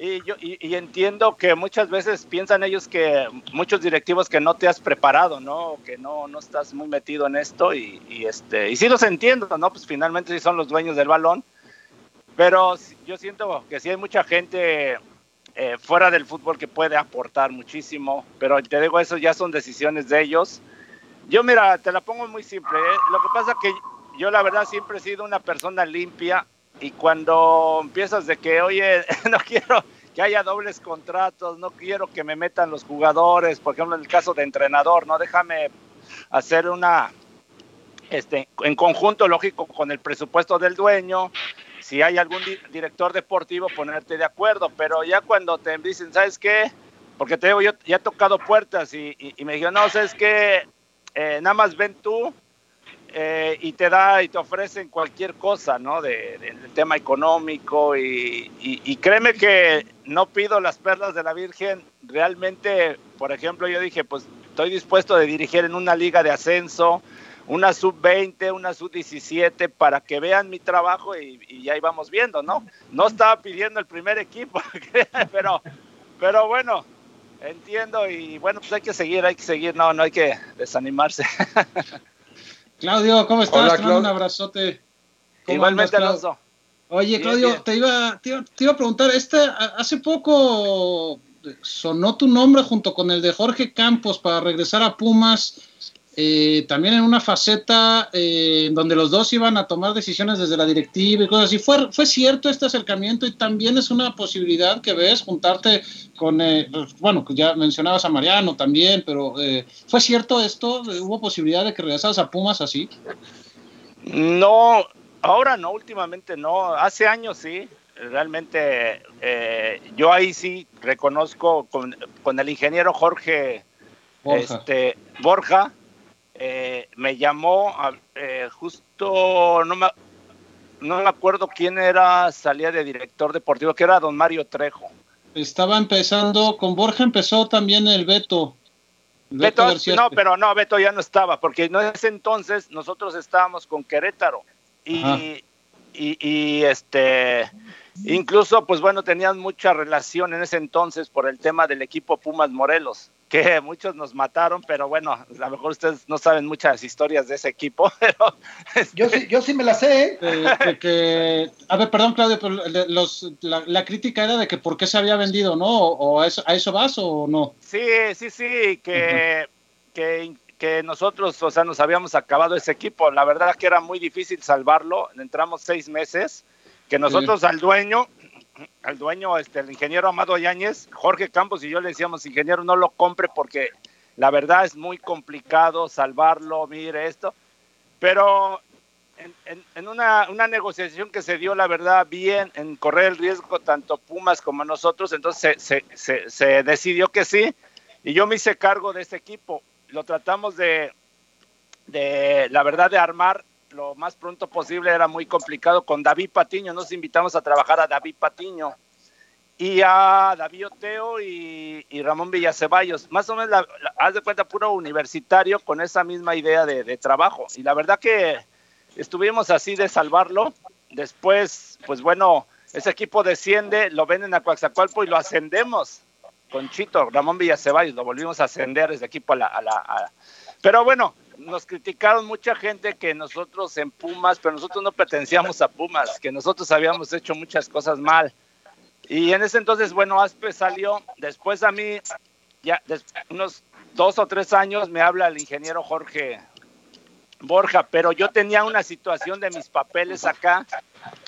y yo y, entiendo que muchas veces piensan ellos que muchos directivos que no te has preparado, ¿no? Que no, no estás muy metido en esto y, y este y sí los entiendo, ¿no? Pues finalmente sí son los dueños del balón, pero yo siento que sí hay mucha gente eh, fuera del fútbol que puede aportar muchísimo, pero te digo eso ya son decisiones de ellos. Yo mira, te la pongo muy simple. ¿eh? Lo que pasa que yo la verdad siempre he sido una persona limpia y cuando empiezas de que, oye, no quiero que haya dobles contratos, no quiero que me metan los jugadores, por ejemplo, en el caso de entrenador, no déjame hacer una, este, en conjunto, lógico, con el presupuesto del dueño, si hay algún director deportivo, ponerte de acuerdo, pero ya cuando te dicen, ¿sabes qué? Porque te digo, yo ya he tocado puertas y, me dijeron, no, ¿sabes qué? Eh, nada más ven tú eh, y te da y te ofrecen cualquier cosa, ¿no? De, del tema económico y, créeme que no pido las perlas de la Virgen. Realmente, por ejemplo, yo dije, pues estoy dispuesto de dirigir en una liga de ascenso, una sub-20, una sub-17, para que vean mi trabajo y, y ya íbamos viendo, ¿no? No estaba pidiendo el primer equipo, pero, pero bueno, entiendo y bueno, pues hay que seguir, hay que seguir, no, no hay que desanimarse. Claudio, ¿cómo estás? Te un abrazote. Igualmente, Alonso. Oye, Claudio, te, iba, te, iba, a preguntar, este, hace poco sonó tu nombre junto con el de Jorge Campos para regresar a Pumas. Eh, también en una faceta eh, donde los dos iban a tomar decisiones desde la directiva y cosas así. ¿Fue, ¿Fue cierto este acercamiento y también es una posibilidad que ves juntarte con, eh, bueno, ya mencionabas a Mariano también, pero ¿fue cierto esto? ¿Hubo posibilidad de que regresaras a Pumas así? No, ahora no, últimamente no. Hace años sí, realmente yo ahí sí reconozco con, con el ingeniero Jorge Borja. Este, Borja eh, me llamó eh, justo, no me, no me acuerdo quién era, salía de director deportivo, que era don Mario Trejo. Estaba empezando, con Borja empezó también el Beto. Beto, no, pero no, Beto ya no estaba, porque en ese entonces nosotros estábamos con Querétaro y, y, este, incluso, pues bueno, tenían mucha relación en ese entonces por el tema del equipo Pumas Morelos que muchos nos mataron, pero bueno, a lo mejor ustedes no saben muchas historias de ese equipo, pero... Yo, sí, yo sí me la sé. ¿eh? a ver, perdón, Claudio, pero los, la, crítica era de que por qué se había vendido, ¿no? ¿O a eso, a eso vas o no? Sí, sí, sí, que, que, que nosotros, o sea, nos habíamos acabado ese equipo. La verdad que era muy difícil salvarlo. Entramos seis meses, que nosotros al dueño al dueño, este, el ingeniero Amado Yáñez, Jorge Campos y yo le decíamos, ingeniero, no lo compre porque la verdad es muy complicado salvarlo, mire esto. Pero en, una, negociación que se dio, la verdad, bien, en correr el riesgo tanto Pumas como nosotros, entonces se, decidió que sí, y yo me hice cargo de ese equipo. Lo tratamos de, de la verdad, de armar lo más pronto posible era muy complicado con David Patiño. Nos invitamos a trabajar a David Patiño y a David Oteo y, Ramón Villaceballos. Más o menos, haz de cuenta, puro universitario con esa misma idea de, trabajo. Y la verdad que estuvimos así de salvarlo. Después, pues bueno, ese equipo desciende, lo venden a Coaxacualpo y lo ascendemos con Chito, Ramón Villaceballos. Lo volvimos a ascender ese equipo a la... A Pero bueno, nos criticaron mucha gente que nosotros en Pumas, pero nosotros no pertenecíamos a Pumas, que nosotros habíamos hecho muchas cosas mal. Y en ese entonces, bueno, Aspe salió, después a mí, ya unos dos o tres años, me habla el ingeniero Jorge Borja, pero yo tenía una situación de mis papeles acá,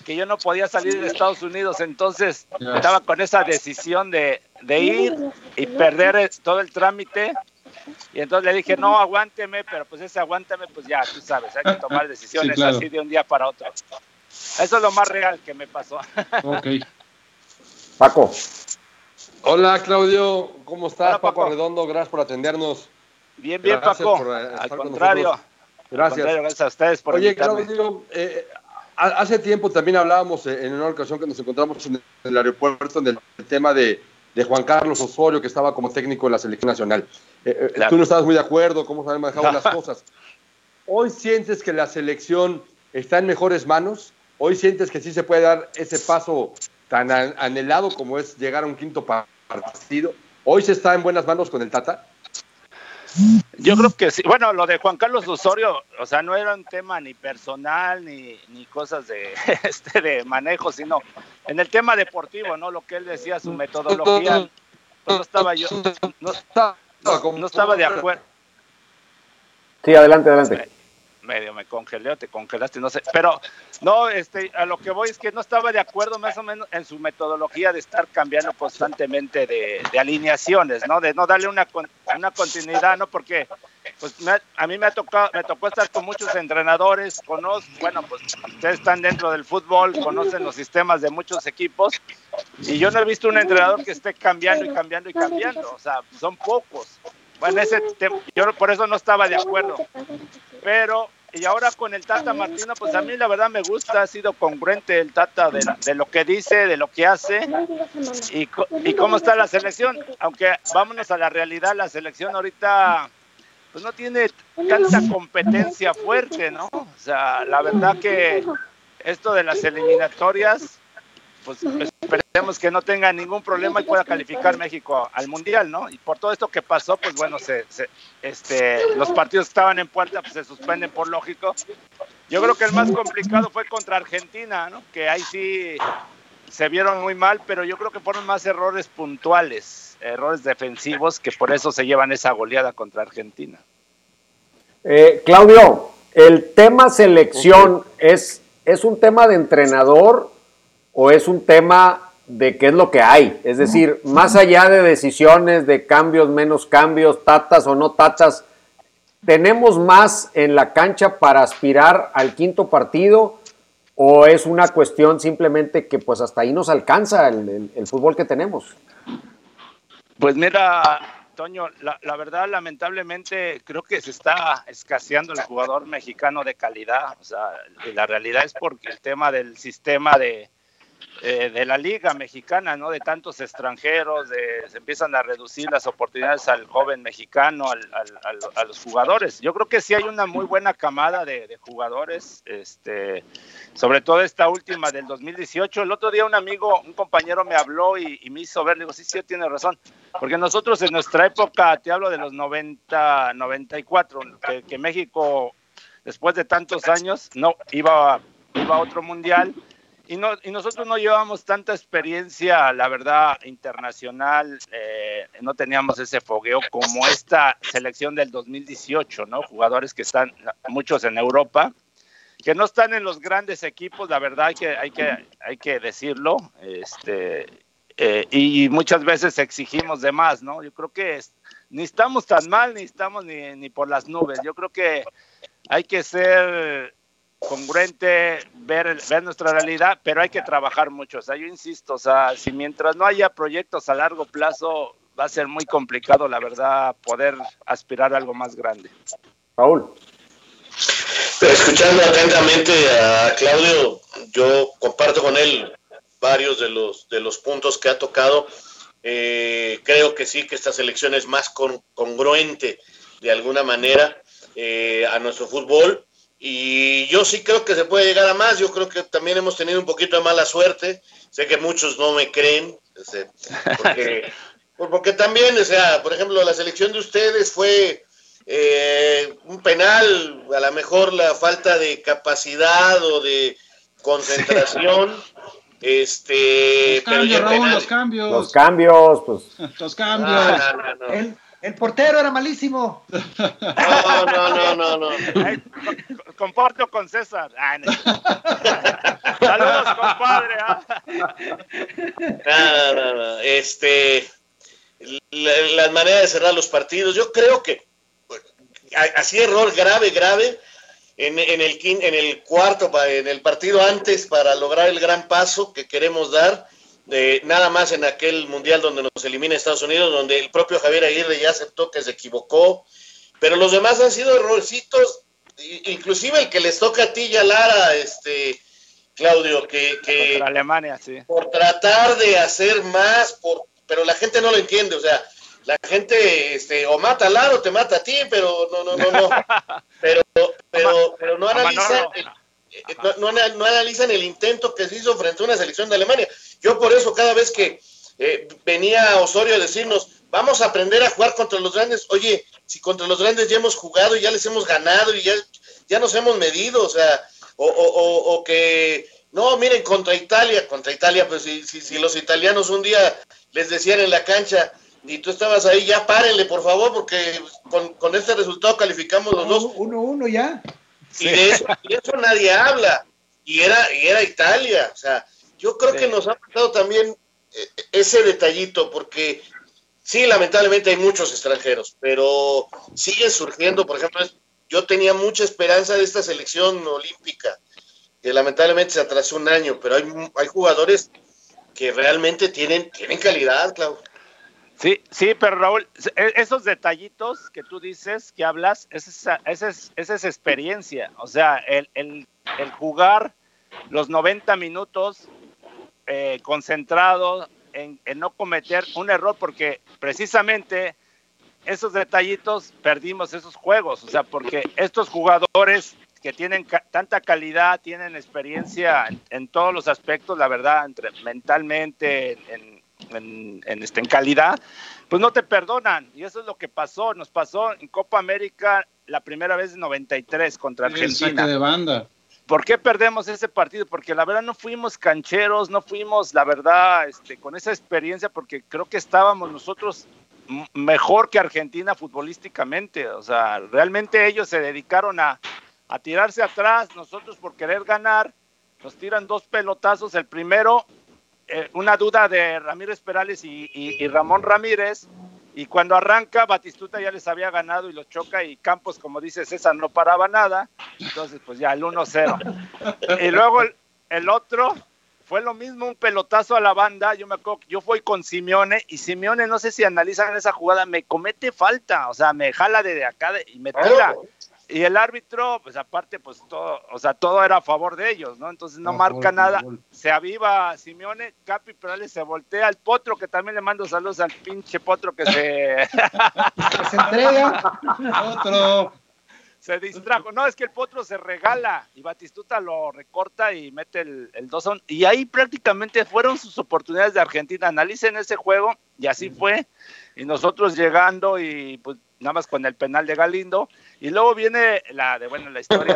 que yo no podía salir de Estados Unidos, entonces estaba con esa decisión de, de ir y perder todo el trámite Y entonces le dije, no, aguánteme, pero pues ese aguántame, pues ya, tú sabes, hay que tomar decisiones así de un día para otro. Eso es lo más real que me pasó. Ok. Paco. Hola, Claudio. ¿Cómo estás? Paco. Redondo, gracias por atendernos. Bien, bien, Paco. Al contrario. Gracias. gracias a ustedes por Oye, Claudio, eh, hace tiempo también hablábamos eh, en una ocasión que nos encontramos en el aeropuerto en el tema de, Juan Carlos Osorio, que estaba como técnico en la selección nacional. Eh, tú no estabas muy de acuerdo, cómo se han manejado las cosas. ¿Hoy sientes que la selección está en mejores manos? ¿Hoy sientes que sí se puede dar ese paso tan anhelado como es llegar a un quinto partido? ¿Hoy se está en buenas manos con el Tata? Yo creo que sí. Bueno, lo de Juan Carlos Osorio, o sea, no era un tema ni personal ni, ni cosas de, este, de manejo, sino en el tema deportivo, ¿no? Lo que él decía, su metodología, no estaba yo, no, no estaba de acuerdo. Sí, adelante, adelante medio me congelé o te congelaste, no sé. Pero no, este, a lo que voy es que no estaba de acuerdo más o menos en su metodología de estar cambiando constantemente de, alineaciones, ¿no? De no darle una, una continuidad, ¿no? Porque pues a mí me ha tocado, me tocó estar con muchos entrenadores, conozco, bueno, pues ustedes están dentro del fútbol, conocen los sistemas de muchos equipos, y yo no he visto un entrenador que esté cambiando y cambiando y cambiando, o sea, son pocos. Bueno, ese yo por eso no estaba de acuerdo. Pero, y ahora con el Tata Martino, pues a mí la verdad me gusta, ha sido congruente el Tata de, lo que dice, de lo que hace y, y cómo está la selección. Aunque vámonos a la realidad, la selección ahorita pues no tiene tanta competencia fuerte, ¿no? O sea, la verdad que esto de las eliminatorias pues esperemos que no tenga ningún problema y pueda calificar México al Mundial, ¿no? Y por todo esto que pasó, pues bueno, se, este, los partidos que estaban en puerta pues se suspenden por lógico. Yo creo que el más complicado fue contra Argentina, ¿no? Que ahí sí se vieron muy mal, pero yo creo que fueron más errores puntuales, errores defensivos, que por eso se llevan esa goleada contra Argentina. Eh, Claudio, el tema selección es, es un tema de entrenador o es un tema de qué es lo que hay? Es decir, más allá de decisiones, de cambios, menos cambios, tatas o no tatas, ¿tenemos más en la cancha para aspirar al quinto partido? ¿O es una cuestión simplemente que pues hasta ahí nos alcanza el, fútbol que tenemos? Pues mira, Toño, la, la, verdad, lamentablemente, creo que se está escaseando el jugador mexicano de calidad. O sea, la realidad es porque el tema del sistema de, eh, de la liga mexicana, ¿no? De tantos extranjeros, de, se empiezan a reducir las oportunidades al joven mexicano, a los jugadores. Yo creo que sí hay una muy buena camada de, jugadores, este, sobre todo esta última del 2018. El otro día un amigo, un compañero me habló y, me hizo ver, digo, sí, sí, tiene razón, porque nosotros en nuestra época, te hablo de los 90, 94, que, que México, después de tantos años, no iba, iba a otro mundial y, no, y nosotros no llevamos tanta experiencia, la verdad, internacional, eh, no teníamos ese fogueo como esta selección del 2018, ¿no? Jugadores que están, muchos en Europa, que no están en los grandes equipos, la verdad hay que, hay que, hay que decirlo, este, eh, y muchas veces exigimos de más, ¿no? Yo creo que ni estamos tan mal, ni estamos ni, ni por las nubes, yo creo que hay que ser congruente, ver, ver nuestra realidad, pero hay que trabajar mucho. O sea, yo insisto, o sea, si mientras no haya proyectos a largo plazo, va a ser muy complicado, la verdad, poder aspirar a algo más grande. Paul. Escuchando atentamente a Claudio, yo comparto con él varios de los, de los puntos que ha tocado. Eh, creo que sí, que esta selección es más congruente de alguna manera eh, a nuestro fútbol y yo sí creo que se puede llegar a más. Yo creo que también hemos tenido un poquito de mala suerte. Sé que muchos no me creen. Porque, porque también, o sea, por ejemplo, la selección de ustedes fue eh, un penal, a lo mejor la falta de capacidad o de concentración. Este, los cambios, Raúl, los cambios. Los cambios, pues. Los cambios. El portero era malísimo. No, no, no, no, no. comparto con César. Ah, Saludos, compadre. ¿ah? No, no, no. Este, la, manera de cerrar los partidos, yo creo que así error grave, grave, en, en, el, en el cuarto, en el partido antes para lograr el gran paso que queremos dar, de, nada más en aquel mundial donde nos elimina Estados Unidos, donde el propio Javier Aguirre ya aceptó que se equivocó, pero los demás han sido errorcitos, inclusive el que les toca a ti y a Lara, este, Claudio, que, que Alemania, sí. por tratar de hacer más, por, pero la gente no lo entiende, o sea, la gente este, o mata a Lara o te mata a ti, pero no, no, no, no, pero, pero, pero no analizan, eh, no, no, analizan el intento que se hizo frente a una selección de Alemania. Yo por eso cada vez que eh, venía Osorio a decirnos, vamos a aprender a jugar contra los grandes, oye, si contra los grandes ya hemos jugado y ya les hemos ganado y ya, ya nos hemos medido, o sea, o, o, o, que, no, miren, contra Italia, contra Italia, pues si, si, si, los italianos un día les decían en la cancha y tú estabas ahí, ya párenle, por favor, porque con, con este resultado calificamos los dos. Uno, uno ya. Y de eso, y eso nadie habla. Y era, y era Italia, o sea, yo creo que nos ha pasado también eh, ese detallito, porque sí, lamentablemente hay muchos extranjeros, pero siguen surgiendo, por ejemplo, yo tenía mucha esperanza de esta selección olímpica, que lamentablemente se atrasó un año, pero hay, hay jugadores que realmente tienen, tienen calidad, Clau. Sí, sí, pero Raúl, e, esos detallitos que tú dices, que hablas, esa, esa, es, esa es experiencia. O sea, el, el, el jugar los 90 minutos eh, concentrado en, en, no cometer un error, porque precisamente esos detallitos perdimos esos juegos, o sea, porque estos jugadores que tienen tanta calidad, tienen experiencia en, todos los aspectos, la verdad, entre, mentalmente, en, en, este, en calidad, pues no te perdonan. Y eso es lo que pasó. Nos pasó en Copa América la primera vez en 93 contra Argentina. de banda. ¿Por qué perdemos ese partido? Porque la verdad no fuimos cancheros, no fuimos, la verdad, este, con esa experiencia, porque creo que estábamos nosotros mejor que Argentina futbolísticamente. O sea, realmente ellos se dedicaron a, a tirarse atrás, nosotros por querer ganar, nos tiran dos pelotazos, el primero, eh, una duda de Ramírez Perales y, y, Ramón Ramírez, y cuando arranca, Batistuta ya les había ganado y lo choca y Campos, como dice César, no paraba nada, entonces pues ya el 1-0. Y luego el, otro, fue lo mismo un pelotazo a la banda. Yo me acuerdo yo fui con Simeone y Simeone, no sé si analizan esa jugada, me comete falta, o sea, me jala de acá y me tira. Y el árbitro, pues aparte, pues todo, o sea, todo era a favor de ellos, ¿no? Entonces no, marca nada. Se aviva Simeone, Capi Perales se voltea al potro, que también le mando saludos al pinche potro que se. se entrega. Otro se distrajo. No, es que el potro se regala y Batistuta lo recorta y mete el, el 2 Y ahí prácticamente fueron sus oportunidades de Argentina. Analicen ese juego y así fue. Y nosotros llegando y pues nada más con el penal de Galindo. Y luego viene la de, bueno, la historia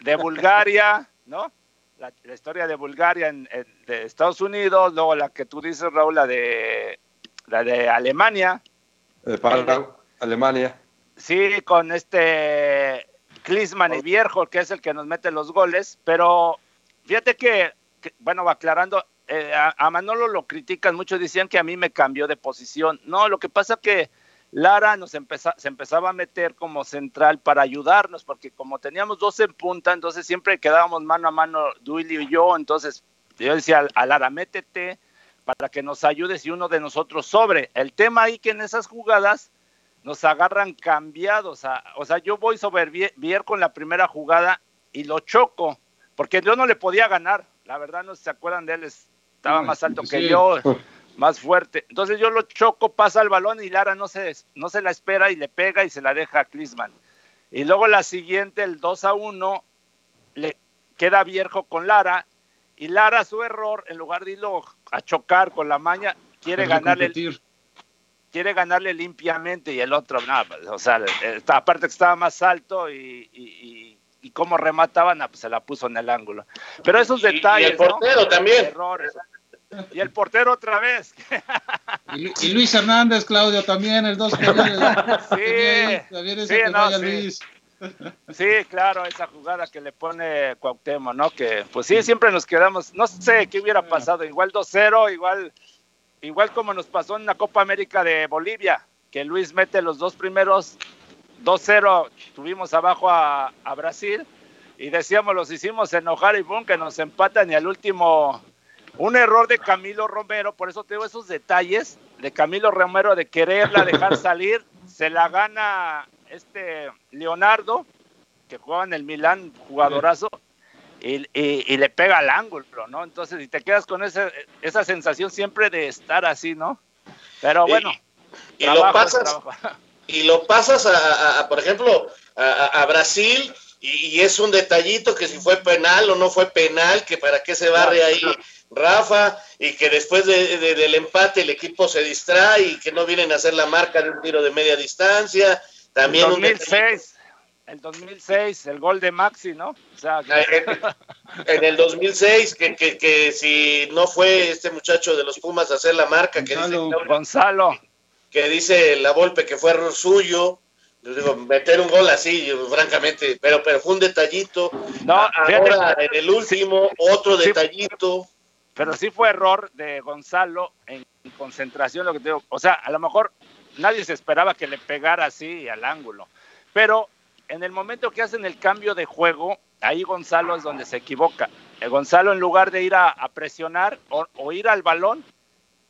de, Bulgaria, ¿no? La, historia de Bulgaria en, de Estados Unidos, luego la que tú dices, Raúl, la de, la de Alemania. para Alemania Sí, con este Klisman y Viejo, que es el que nos mete los goles, pero fíjate que, bueno, aclarando, eh, a, Manolo lo critican mucho, decían que a mí me cambió de posición. No, lo que pasa que Lara nos se empezaba a meter como central para ayudarnos, porque como teníamos dos en punta, entonces siempre quedábamos mano a mano Duilio y yo, entonces yo decía a Lara, métete para que nos ayudes y uno de nosotros sobre. El tema ahí que en esas jugadas nos agarran cambiados. o sea, yo voy sobre Vier con la primera jugada y lo choco, porque yo no le podía ganar. La verdad, no se acuerdan de él, estaba más alto que yo, más fuerte. Entonces yo lo choco, pasa el balón y Lara no se, no se la espera y le pega y se la deja a Klisman. Y luego la siguiente, el 2 a 1, le queda viejo con Lara y Lara su error, en lugar de irlo a chocar con la maña, quiere ganarle el, quiere ganarle limpiamente y el otro, no, pues, o sea, aparte que estaba más alto y, y, y, cómo remataban, pues se la puso en el ángulo. Pero esos detalles. Y el portero también. Errores. Y el portero otra vez. Y, Luis Hernández, Claudio, también, el dos Sí, sí, no, sí. sí, claro, esa jugada que le pone Cuauhtémoc, ¿no? Que pues sí, siempre nos quedamos, no sé qué hubiera pasado, igual 2-0, igual igual como nos pasó en la Copa América de Bolivia, que Luis mete los dos primeros 2-0 tuvimos abajo a, a, Brasil y decíamos, los hicimos enojar y boom, que nos empatan y al último, un error de Camilo Romero, por eso tengo esos detalles de Camilo Romero de quererla dejar salir, se la gana este Leonardo, que jugaba en el Milán, jugadorazo, y, y, le pega al ángulo, ¿no? Entonces, y te quedas con esa, esa sensación siempre de estar así, ¿no? Pero bueno. Y, lo pasas, y lo pasas a, por ejemplo, a, Brasil, y, es un detallito que si fue penal o no fue penal, que para qué se barre ahí Rafa, y que después del empate el equipo se distrae y que no vienen a hacer la marca de un tiro de media distancia. También 2006 el 2006, el gol de Maxi, ¿no? O sea, ah, en, el 2006, que, que, que, si no fue este muchacho de los Pumas a hacer la marca, que dice Gonzalo, que dice la Volpe que fue error suyo, yo digo, meter un gol así, francamente, pero, pero fue un detallito. No, ahora en el último, otro detallito. Pero sí fue error de Gonzalo en concentración, lo que te digo. O sea, a lo mejor nadie se esperaba que le pegara así al ángulo. Pero en el momento que hacen el cambio de juego, ahí Gonzalo es donde se equivoca. El Gonzalo en lugar de ir a, presionar o, ir al balón,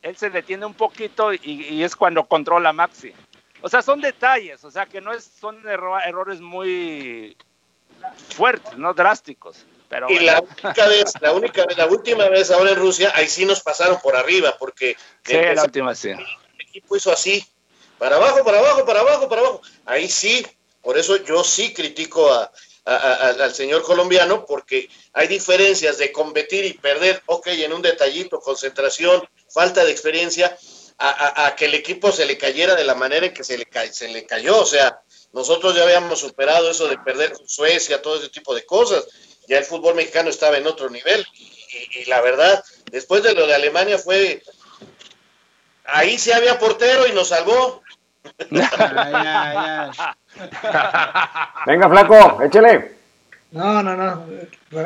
él se detiene un poquito y, es cuando controla Maxi. O sea, son detalles, o sea, que no es, son errores muy fuertes, no drásticos. Pero y la única vez, la única la última vez ahora en Rusia, ahí sí nos pasaron por arriba, porque sí, la última sí. el equipo hizo así, para abajo, para abajo, para abajo, para abajo. Ahí sí, por eso yo sí critico al señor colombiano, porque hay diferencias de competir y perder, ok, en un detallito, concentración, falta de experiencia, a, que el equipo se le cayera de la manera en que se le, se le cayó. O sea, nosotros ya habíamos superado eso de perder con Suecia, todo ese tipo de cosas. Ya el fútbol mexicano estaba en otro nivel. Y, la verdad, después de lo de Alemania fue... Ahí sí había portero y nos salvó. Venga, flaco, échale. No, no, no.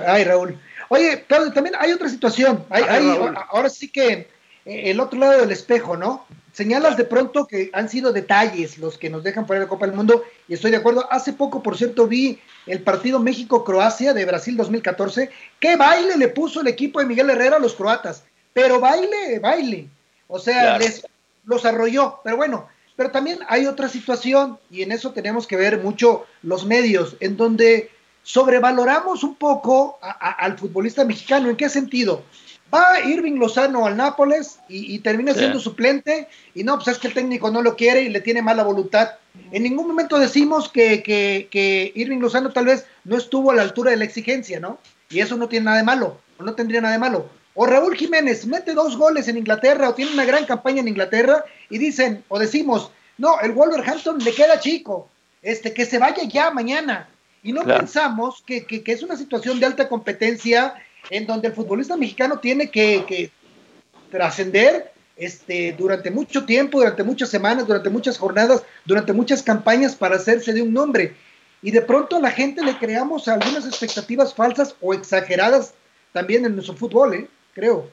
Ay, Raúl. Oye, pero también hay otra situación. Hay, ahora sí que eh, el otro lado del espejo, ¿no? Señalas de pronto que han sido detalles los que nos dejan fuera de la Copa del Mundo y estoy de acuerdo. Hace poco, por cierto, vi el partido México-Croacia de Brasil 2014. ¿Qué baile le puso el equipo de Miguel Herrera a los croatas? Pero baile, baile. O sea, les los arrolló. Pero bueno, pero también hay otra situación, y en eso tenemos que ver mucho los medios, en donde sobrevaloramos un poco al futbolista mexicano. ¿En qué sentido? Va Irving Lozano al Nápoles y, termina siendo suplente, y no, pues es que el técnico no lo quiere y le tiene mala voluntad. En ningún momento decimos que, que, que Irving Lozano tal vez no estuvo a la altura de la exigencia, ¿no? Y eso no tiene nada de malo, no tendría nada de malo. O Raúl Jiménez mete dos goles en Inglaterra o tiene una gran campaña en Inglaterra y dicen o decimos, no, el Wolverhampton le queda chico, este, que se vaya ya mañana. Y no pensamos que, es una situación de alta competencia en donde el futbolista mexicano tiene que, trascender este, durante mucho tiempo, durante muchas semanas, durante muchas jornadas, durante muchas campañas para hacerse de un nombre. Y de pronto a la gente le creamos algunas expectativas falsas o exageradas también en nuestro fútbol, ¿eh? Creo.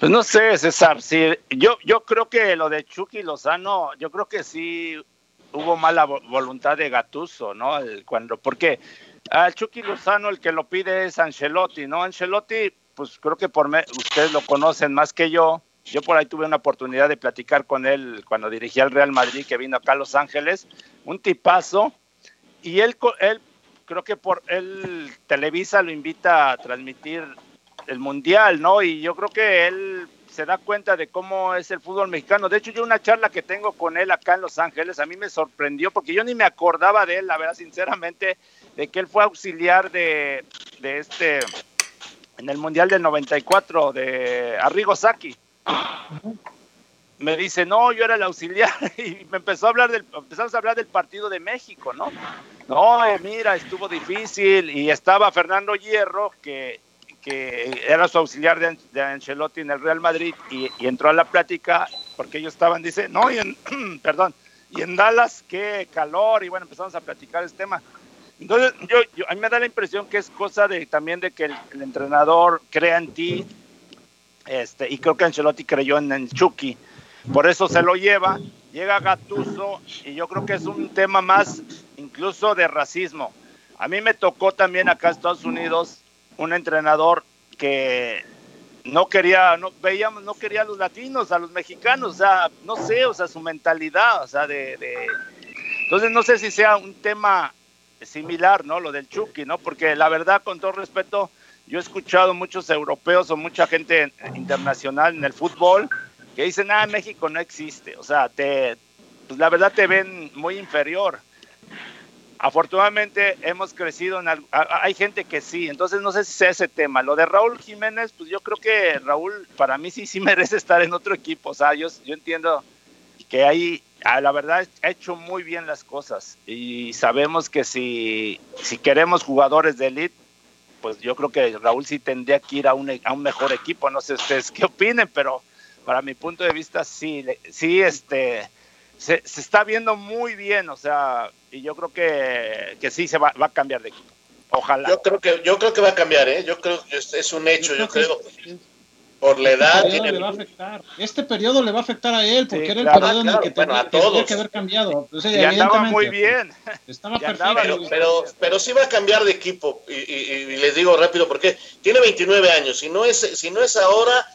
Pues no sé, César, sí, yo, yo creo que lo de Chucky Lozano, yo creo que sí hubo mala voluntad de Gatuso, ¿no? cuando, porque al Chucky Lozano el que lo pide es Ancelotti, ¿no? Ancelotti, pues creo que por ustedes lo conocen más que yo. Yo por ahí tuve una oportunidad de platicar con él cuando dirigía el Real Madrid, que vino acá a Los Ángeles, un tipazo, y él, él creo que por él Televisa lo invita a transmitir el mundial, ¿no? Y yo creo que él se da cuenta de cómo es el fútbol mexicano. De hecho, yo una charla que tengo con él acá en Los Ángeles, a mí me sorprendió porque yo ni me acordaba de él, la verdad, sinceramente, de que él fue auxiliar de, de este, en el Mundial del 94, de Arrigo Saki. Me dice, no, yo era el auxiliar y me empezó a hablar del, empezamos a hablar del partido de México, ¿no? No, mira, estuvo difícil y estaba Fernando Hierro, que que era su auxiliar de, Ancelotti en el Real Madrid y, entró a la plática porque ellos estaban, dice, no, y en, perdón, y en Dallas qué calor y bueno, empezamos a platicar este tema. Entonces, yo, a mí me da la impresión que es cosa de también de que el, entrenador crea en ti, este, y creo que Ancelotti creyó en, en Chucky, por eso se lo lleva, llega Gatuso y yo creo que es un tema más incluso de racismo. A mí me tocó también acá en Estados Unidos un entrenador que no quería, no veíamos, no quería a los latinos, a los mexicanos, o sea, no sé, o sea, su mentalidad, o sea, de, entonces no sé si sea un tema similar, ¿no? Lo del Chucky, ¿no? Porque la verdad, con todo respeto, yo he escuchado muchos europeos o mucha gente internacional en el fútbol que dicen, ah, México no existe, o sea, te, pues la verdad te ven muy inferior. Afortunadamente hemos crecido, en hay gente que sí, entonces no sé si sea ese tema. Lo de Raúl Jiménez, pues yo creo que Raúl para mí sí, sí merece estar en otro equipo, o sea, yo, entiendo que ahí, ah, la verdad, ha hecho muy bien las cosas. Y sabemos que si, si queremos jugadores de élite, pues yo creo que Raúl sí tendría que ir a un, a un mejor equipo, no sé ustedes qué opinen, pero para mi punto de vista sí, sí, este se, está viendo muy bien, o sea, y yo creo que, que sí se va, va, a cambiar de equipo. Ojalá. Yo creo que, yo creo que va a cambiar, ¿eh? Yo creo que es, un hecho, yo, creo. por la edad. Este periodo, le va a afectar. este periodo le va a afectar a él, porque era el periodo en el que, tenía, que haber cambiado. O sea, andaba muy bien. Estaba perfecto. pero, pero, sí va a cambiar de equipo. Y, y, les digo rápido, porque tiene 29 años. Si no es, si no es ahora,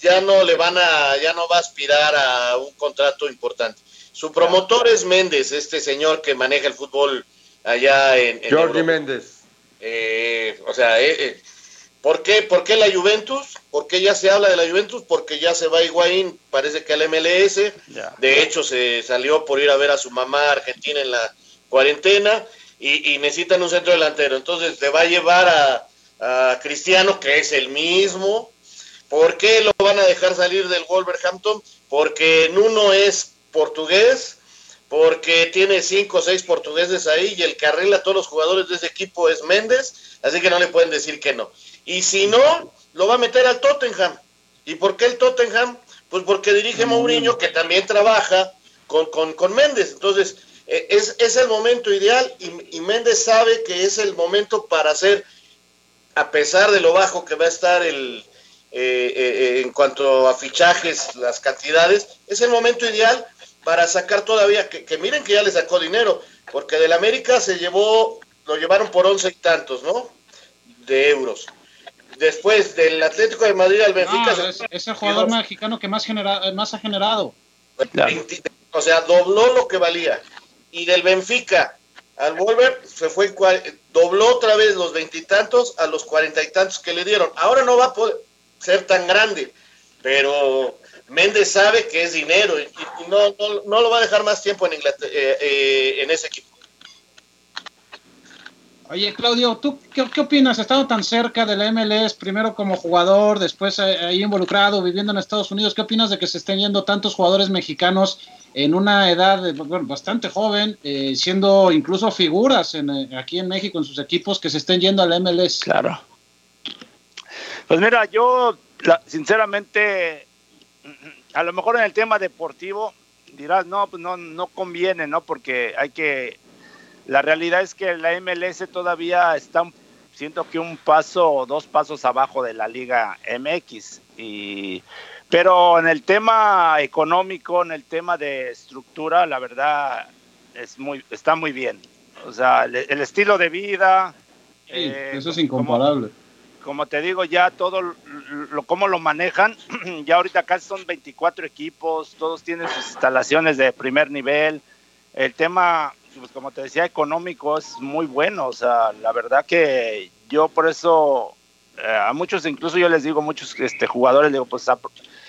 ya no le van a, ya no va a aspirar a un contrato importante. Su promotor es Méndez, este señor que maneja el fútbol allá en... Jordi Méndez. Eh, o sea, eh, eh, ¿por, qué, ¿por qué la Juventus? ¿Por qué ya se habla de la Juventus? Porque ya se va Higuaín, parece que al MLS. De hecho, se salió por ir a ver a su mamá argentina en la cuarentena y, necesitan un centro delantero. Entonces, le va a llevar a, a Cristiano, que es el mismo. ¿Por qué lo van a dejar salir del Wolverhampton? Porque en uno es portugués, porque tiene cinco o seis portugueses ahí y el que arregla a todos los jugadores de ese equipo es Méndez, así que no le pueden decir que no. Y si no, lo va a meter al Tottenham. ¿Y por qué el Tottenham? Pues porque dirige Mourinho, que también trabaja con, con, Méndez. Entonces, eh, es, es, el momento ideal y, y Méndez sabe que es el momento para hacer, a pesar de lo bajo que va a estar el, eh, eh, en cuanto a fichajes, las cantidades, es el momento ideal para sacar todavía, que, miren que ya le sacó dinero, porque del América se llevó, lo llevaron por once y tantos, ¿no? De euros. Después del Atlético de Madrid al Benfica. es, el jugador mexicano que más, genera, más ha generado. o sea, dobló lo que valía. Y del Benfica al Wolver se fue, dobló otra vez los veintitantos a los cuarenta y tantos que le dieron. Ahora no va a poder ser tan grande, pero Méndez sabe que es dinero y, no, no, lo va a dejar más tiempo en, eh, eh, en ese equipo. Oye, Claudio, ¿tú qué, qué, opinas? Estado tan cerca de la MLS, primero como jugador, después eh, ahí involucrado, viviendo en Estados Unidos. ¿Qué opinas de que se estén yendo tantos jugadores mexicanos en una edad bastante joven, siendo incluso figuras en, aquí en México en sus equipos, que se estén yendo a la MLS? Claro. Pues mira, yo sinceramente a lo mejor en el tema deportivo dirás, no, pues no, no conviene, ¿no? Porque hay que, la realidad es que la MLS todavía está, siento que un paso o dos pasos abajo de la Liga MX. Y, pero en el tema económico, en el tema de estructura, la verdad es muy, está muy bien. O sea, el, estilo de vida. Eh, eso es incomparable como te digo, ya todo lo, cómo lo manejan, ya ahorita casi son 24 equipos, todos tienen sus instalaciones de primer nivel. El tema, pues como te decía, económico es muy bueno, o sea, la verdad que yo por eso, eh, a muchos, incluso yo les digo, muchos este, jugadores, digo, pues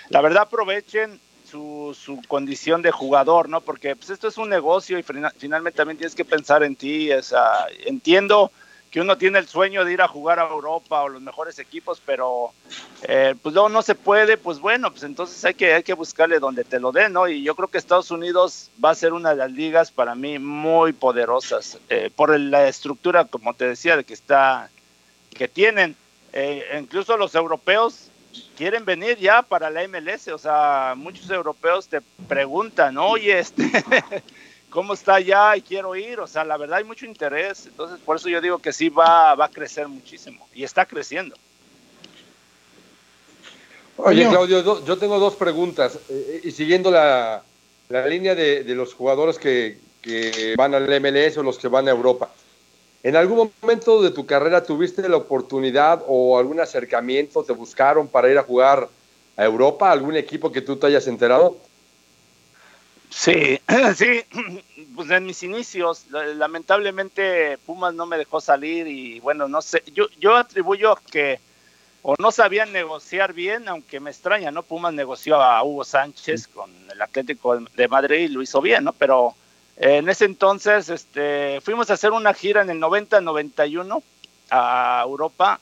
la verdad aprovechen su, su, condición de jugador, ¿no? Porque pues esto es un negocio y finalmente también tienes que pensar en ti, o sea, entiendo que uno tiene el sueño de ir a jugar a Europa o los mejores equipos, pero eh, pues luego no se puede, pues bueno, pues entonces hay que, hay que buscarle donde te lo den, ¿no? Y yo creo que Estados Unidos va a ser una de las ligas para mí muy poderosas, eh, por la estructura, como te decía, de que está, que tienen. Eh, incluso los europeos quieren venir ya para la MLS, o sea, muchos europeos te preguntan, oye, este... cómo está allá y quiero ir, o sea, la verdad hay mucho interés, entonces por eso yo digo que sí va, va a crecer muchísimo y está creciendo. Oye, Claudio, yo tengo dos preguntas, eh, y siguiendo la, línea de, los jugadores que, que van al MLS o los que van a Europa. ¿En algún momento de tu carrera tuviste la oportunidad o algún acercamiento, te buscaron para ir a jugar a Europa, algún equipo que tú te hayas enterado? Sí, sí, pues en mis inicios, lamentablemente Pumas no me dejó salir y bueno, no sé, yo, yo atribuyo que o no sabían negociar bien, aunque me extraña, ¿no? Pumas negoció a Hugo Sánchez con el Atlético de Madrid y lo hizo bien, ¿no? Pero en ese entonces este, fuimos a hacer una gira en el 90-91 a Europa,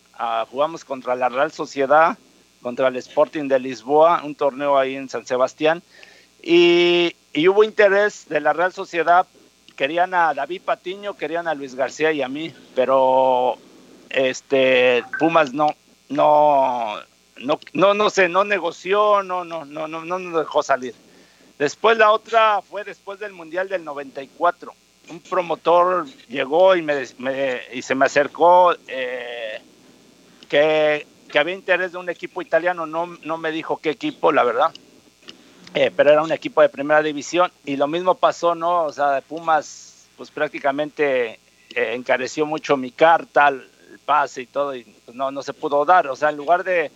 jugamos contra la Real Sociedad, contra el Sporting de Lisboa, un torneo ahí en San Sebastián, y, y hubo interés de la Real Sociedad, querían a David Patiño, querían a Luis García y a mí, pero este Pumas no, no, no, no, no sé, no negoció, no, no, no, no, no nos dejó salir. Después la otra fue después del Mundial del 94. Un promotor llegó y, me, y se me acercó eh, que, que, había interés de un equipo italiano, no, no me dijo qué equipo, la verdad. Eh, pero era un equipo de primera división y lo mismo pasó, ¿no? O sea, Pumas pues prácticamente eh, encareció mucho mi carta, pase y todo, y no, no se pudo dar. O sea, en lugar de,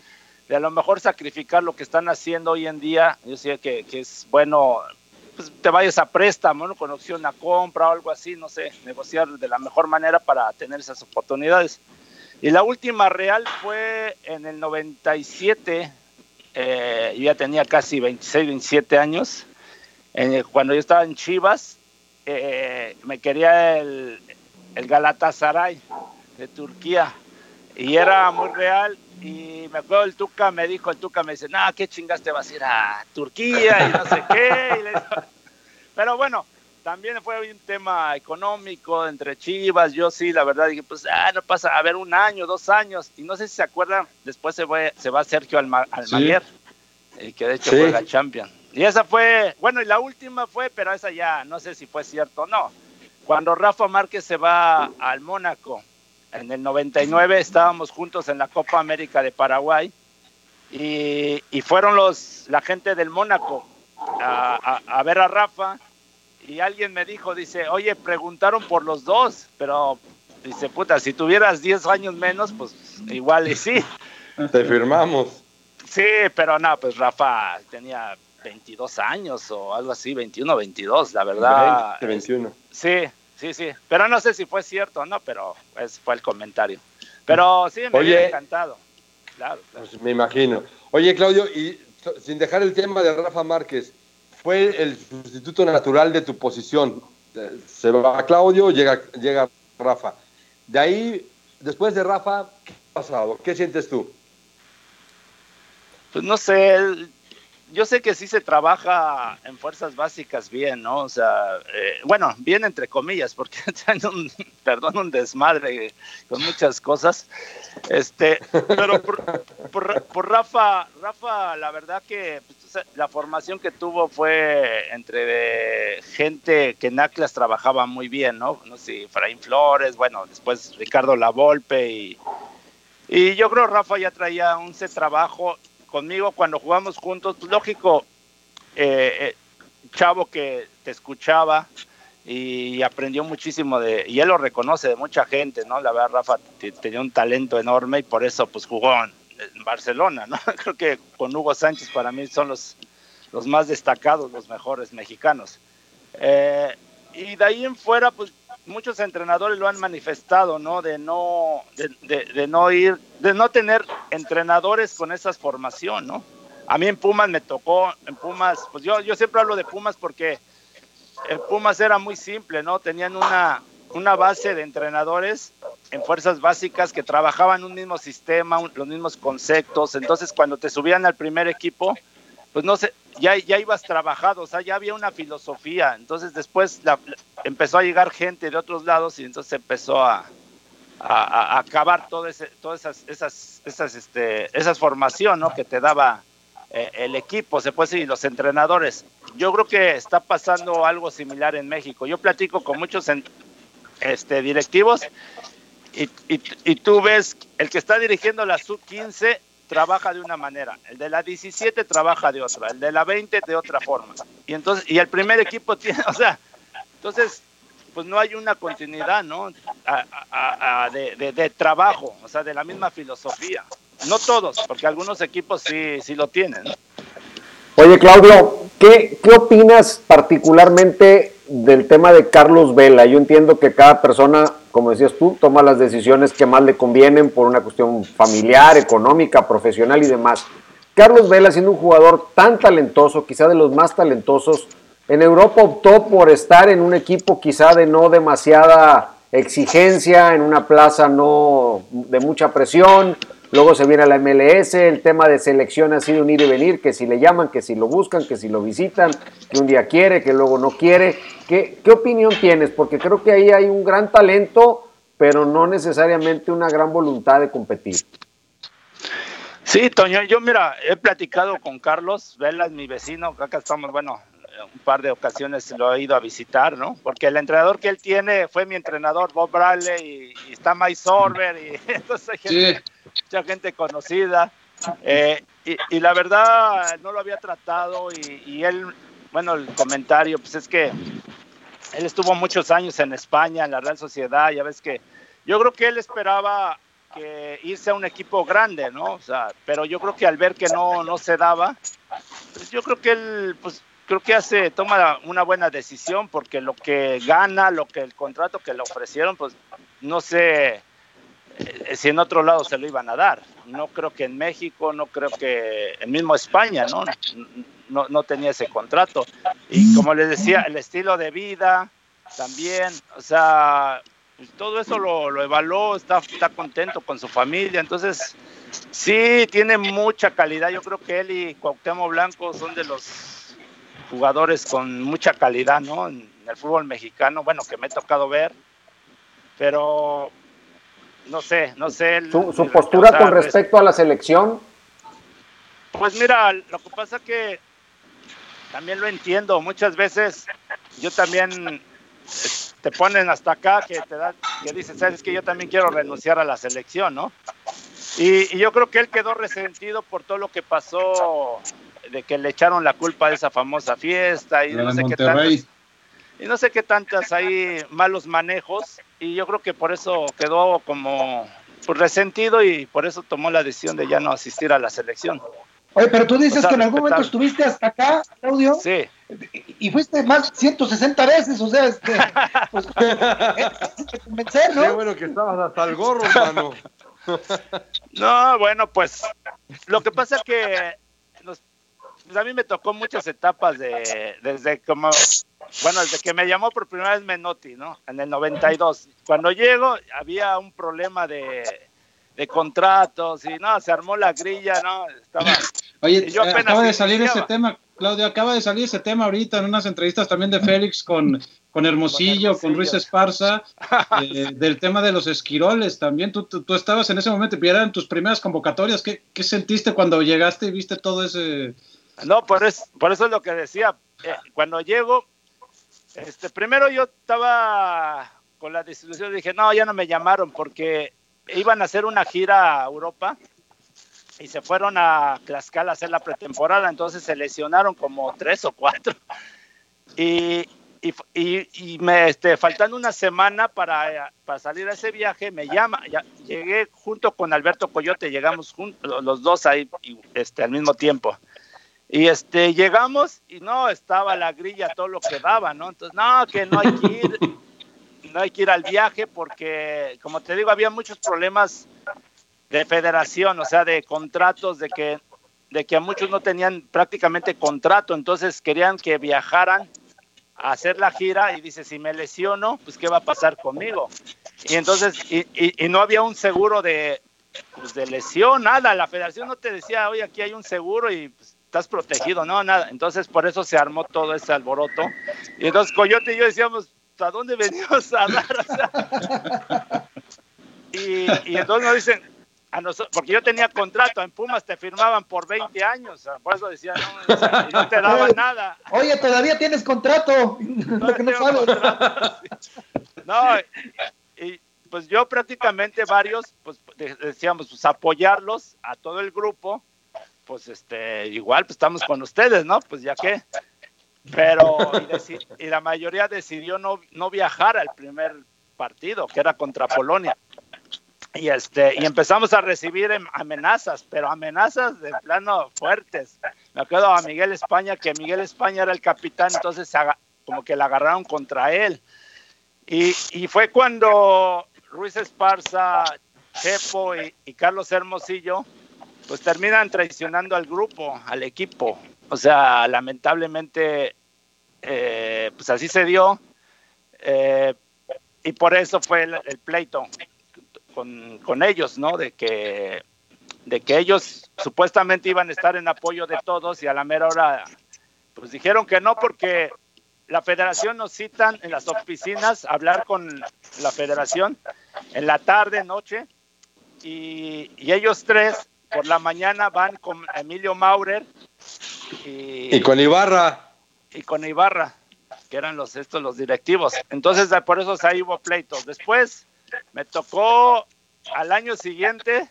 de, a lo mejor sacrificar lo que están haciendo hoy en día, yo sé que, que es bueno, pues te vayas a préstamo, ¿no? con opción a compra o algo así, no sé, negociar de la mejor manera para tener esas oportunidades. Y la última real fue en el 97, eh, yo ya tenía casi 26, 27 años, cuando yo estaba en Chivas, eh, me quería el, el Galatasaray de Turquía. Y era muy real. Y me acuerdo el Tuca me dijo, el Tuca me dice, no, ¿qué chingas te vas a ir a Turquía y no sé qué? Pero bueno, también fue un tema económico entre Chivas, yo sí, la verdad dije, pues ah, no pasa, a ver, un año, dos años, y no sé si se acuerdan, después se, fue, se va Sergio Almaguer, y que de hecho fue la Champion. Y esa fue, bueno, y la última fue, pero esa ya, no sé si fue cierto o no, cuando Rafa Márquez se va al Mónaco, en el 99 estábamos juntos en la Copa América de Paraguay y, fueron los la gente del Mónaco a, ver a Rafa y alguien me dijo, dice, oye, preguntaron por los dos, pero dice, puta, si tuvieras 10 años menos, pues igual y sí. Te firmamos. Sí, pero no, pues Rafa tenía 22 años o algo así, 21, 22, la verdad. 20, 21. Sí, sí, sí. Pero no sé si fue cierto o no, pero ese fue el comentario. Pero sí, me Oye, encantado. Claro, Pues me imagino. Oye, Claudio, y sin dejar el tema de Rafa Márquez, fue el sustituto natural de tu posición. Se va Claudio, llega, llega Rafa. De ahí, después de Rafa, ¿qué ha pasado? ¿Qué sientes tú? Pues no sé, yo sé que sí se trabaja en fuerzas básicas bien, ¿no? O sea, eh, bueno, bien entre comillas, porque tienen un, perdón, un desmadre con muchas cosas. Este, pero por, Rafa, Rafa, la verdad que pues, la formación que tuvo fue entre gente que en Atlas trabajaba muy bien, ¿no? No sé, Fraín Flores, bueno, después Ricardo Lavolpe y, y yo creo Rafa ya traía un trabajo conmigo cuando jugamos juntos, pues lógico, eh, eh, chavo que te escuchaba y aprendió muchísimo de, y él lo reconoce de mucha gente, ¿no? La verdad, Rafa tenía un talento enorme y por eso pues jugó en, Barcelona, ¿no? Creo que con Hugo Sánchez para mí son los, los más destacados, los mejores mexicanos. Eh, y de ahí en fuera, pues muchos entrenadores lo han manifestado, ¿no? De no, de, no ir, de no tener entrenadores con esa formación, ¿no? A mí en Pumas me tocó, en Pumas, pues yo, yo siempre hablo de Pumas porque en Pumas era muy simple, ¿no? Tenían una, una base de entrenadores en fuerzas básicas que trabajaban un mismo sistema, los mismos conceptos. Entonces, cuando te subían al primer equipo, pues no sé, ya, ya ibas trabajado, o sea, ya había una filosofía. Entonces después empezó a llegar gente de otros lados y entonces empezó a, a, acabar todas esas, esas, esas, este, esas formación ¿no? que te daba eh, el equipo, se puede decir, los entrenadores. Yo creo que está pasando algo similar en México. Yo platico con muchos este, directivos y, y, y tú ves el que está dirigiendo la sub-15 trabaja de una manera, el de la 17 trabaja de otra, el de la 20 de otra forma. Y entonces, y el primer equipo tiene, o sea, Entonces, pues no hay una continuidad, ¿no? de, de, trabajo, o sea, de la misma filosofía. No todos, porque algunos equipos sí, sí lo tienen. Oye, Claudio, ¿qué, ¿qué opinas particularmente del tema de Carlos Vela? Yo entiendo que cada persona, como decías tú, toma las decisiones que más le convienen por una cuestión familiar, económica, profesional y demás. Carlos Vela, siendo un jugador tan talentoso, quizá de los más talentosos, en Europa optó por estar en un equipo quizá de no demasiada exigencia, en una plaza no de mucha presión, Luego se viene a la MLS, el tema de selección ha sido un ir y venir, que si le llaman, que si lo buscan, que si lo visitan, que un día quiere, que luego no quiere. ¿Qué, qué opinión tienes? Porque creo que ahí hay un gran talento, pero no necesariamente una gran voluntad de competir. Sí, Toño, yo mira, he platicado con Carlos Vela, es mi vecino, acá estamos, bueno, un par de ocasiones lo he ido a visitar, ¿no? Porque el entrenador que él tiene fue mi entrenador, Bob Bradley, y, está Mike Sorber, y entonces hay gente, mucha gente conocida. Eh, y, la verdad no lo había tratado y, él, bueno, el comentario, pues es que él estuvo muchos años en España, en la Real Sociedad, ya ves que yo creo que él esperaba que irse a un equipo grande, ¿no? O sea, pero yo creo que al ver que no, no se daba, pues yo creo que él, pues creo que hace, toma una buena decisión porque lo que gana, lo que el contrato que le ofrecieron, pues no sé si en otro lado se lo iban a dar. No creo que en México, no creo que en mismo España, ¿no? No, no tenía ese contrato. Y como les decía, el estilo de vida también, o sea, todo eso lo, lo evaluó, está, está contento con su familia, entonces sí, tiene mucha calidad. Yo creo que él y Cuauhtémoc Blanco son de los jugadores con mucha calidad, ¿no? En el fútbol mexicano, bueno, que me he tocado ver, pero no sé, no sé. ¿Su, postura con respecto a la selección? Pues mira, lo que pasa que también lo entiendo, muchas veces yo también te ponen hasta acá que te da, que dices, sabes que yo también quiero renunciar a la selección, ¿no? Y, y, yo creo que él quedó resentido por todo lo que pasó de que le echaron la culpa de esa famosa fiesta y no sé qué tantas, y no sé qué tantas hay malos manejos y yo creo que por eso quedó como pues, resentido y por eso tomó la decisión de ya no asistir a la selección. Oye, pero tú dices que en algún momento estuviste hasta acá, Claudio. Sí. Y fuiste más 160 veces, o sea, este, pues, convencer, ¿no? Qué bueno que estabas hasta el gorro, hermano. No, bueno, pues lo que pasa que pues a mí me tocó muchas etapas de, desde como, bueno, desde que me llamó por primera vez Menotti, ¿no? En el 92. Cuando llego había un problema de, de contratos y no, se armó la grilla, ¿no? Estaba, Oye, yo acaba de salir ese tema, Claudio, acaba de salir ese tema ahorita en unas entrevistas también de Félix con, con Hermosillo, con, Ruiz Esparza, eh, del tema de los esquiroles también. Tú, tú, estabas en ese momento y eran tus primeras convocatorias. ¿Qué, ¿Qué sentiste cuando llegaste y viste todo ese no, por eso, por eso es lo que decía. Eh, cuando llego, este, primero yo estaba con la distribución, dije, no, ya no me llamaron porque iban a hacer una gira a Europa y se fueron a Tlaxcala a hacer la pretemporada, entonces se lesionaron como tres o cuatro. Y, y, me, este, faltando una semana para, para, salir a ese viaje, me llama, llegué junto con Alberto Coyote, llegamos juntos, los dos ahí este, al mismo tiempo. Y este, llegamos y no, estaba la grilla, todo lo que daba, ¿no? Entonces, no, que no hay que ir, no hay que ir al viaje porque, como te digo, había muchos problemas de federación, o sea, de contratos, de que, de que a muchos no tenían prácticamente contrato, entonces querían que viajaran a hacer la gira y dice, si me lesiono, pues qué va a pasar conmigo. Y entonces, y, no había un seguro de, pues, de lesión, nada, la federación no te decía, oye, aquí hay un seguro y pues, estás protegido, no, nada. Entonces por eso se armó todo ese alboroto. Y entonces Coyote y yo decíamos, ¿a dónde venimos a dar? y, entonces nos dicen, a nosotros, porque yo tenía contrato, en Pumas te firmaban por 20 años, por eso decían, no, no te daban nada. Oye, todavía tienes contrato. No, no, y, pues yo prácticamente varios, pues decíamos, pues apoyarlos a todo el grupo pues este, igual, pues estamos con ustedes, ¿no? Pues ya que. pero y, la mayoría decidió no, no viajar al primer partido, que era contra Polonia. Y, este, y empezamos a recibir em, amenazas, pero amenazas de plano fuertes. Me acuerdo a Miguel España, que Miguel España era el capitán, entonces como que la agarraron contra él. Y, y fue cuando Ruiz Esparza, Chepo y, y, Carlos Hermosillo, pues terminan traicionando al grupo, al equipo. O sea, lamentablemente, eh, pues así se dio. Eh, y por eso fue el, pleito con, con, ellos, ¿no? De que, de que ellos supuestamente iban a estar en apoyo de todos y a la mera hora, pues dijeron que no porque la federación nos citan en las oficinas a hablar con la federación en la tarde, noche, y, ellos tres por la mañana van con Emilio Maurer y, con Ibarra. Y con Ibarra, que eran los estos los directivos. Entonces por eso ahí hubo pleitos. Después me tocó al año siguiente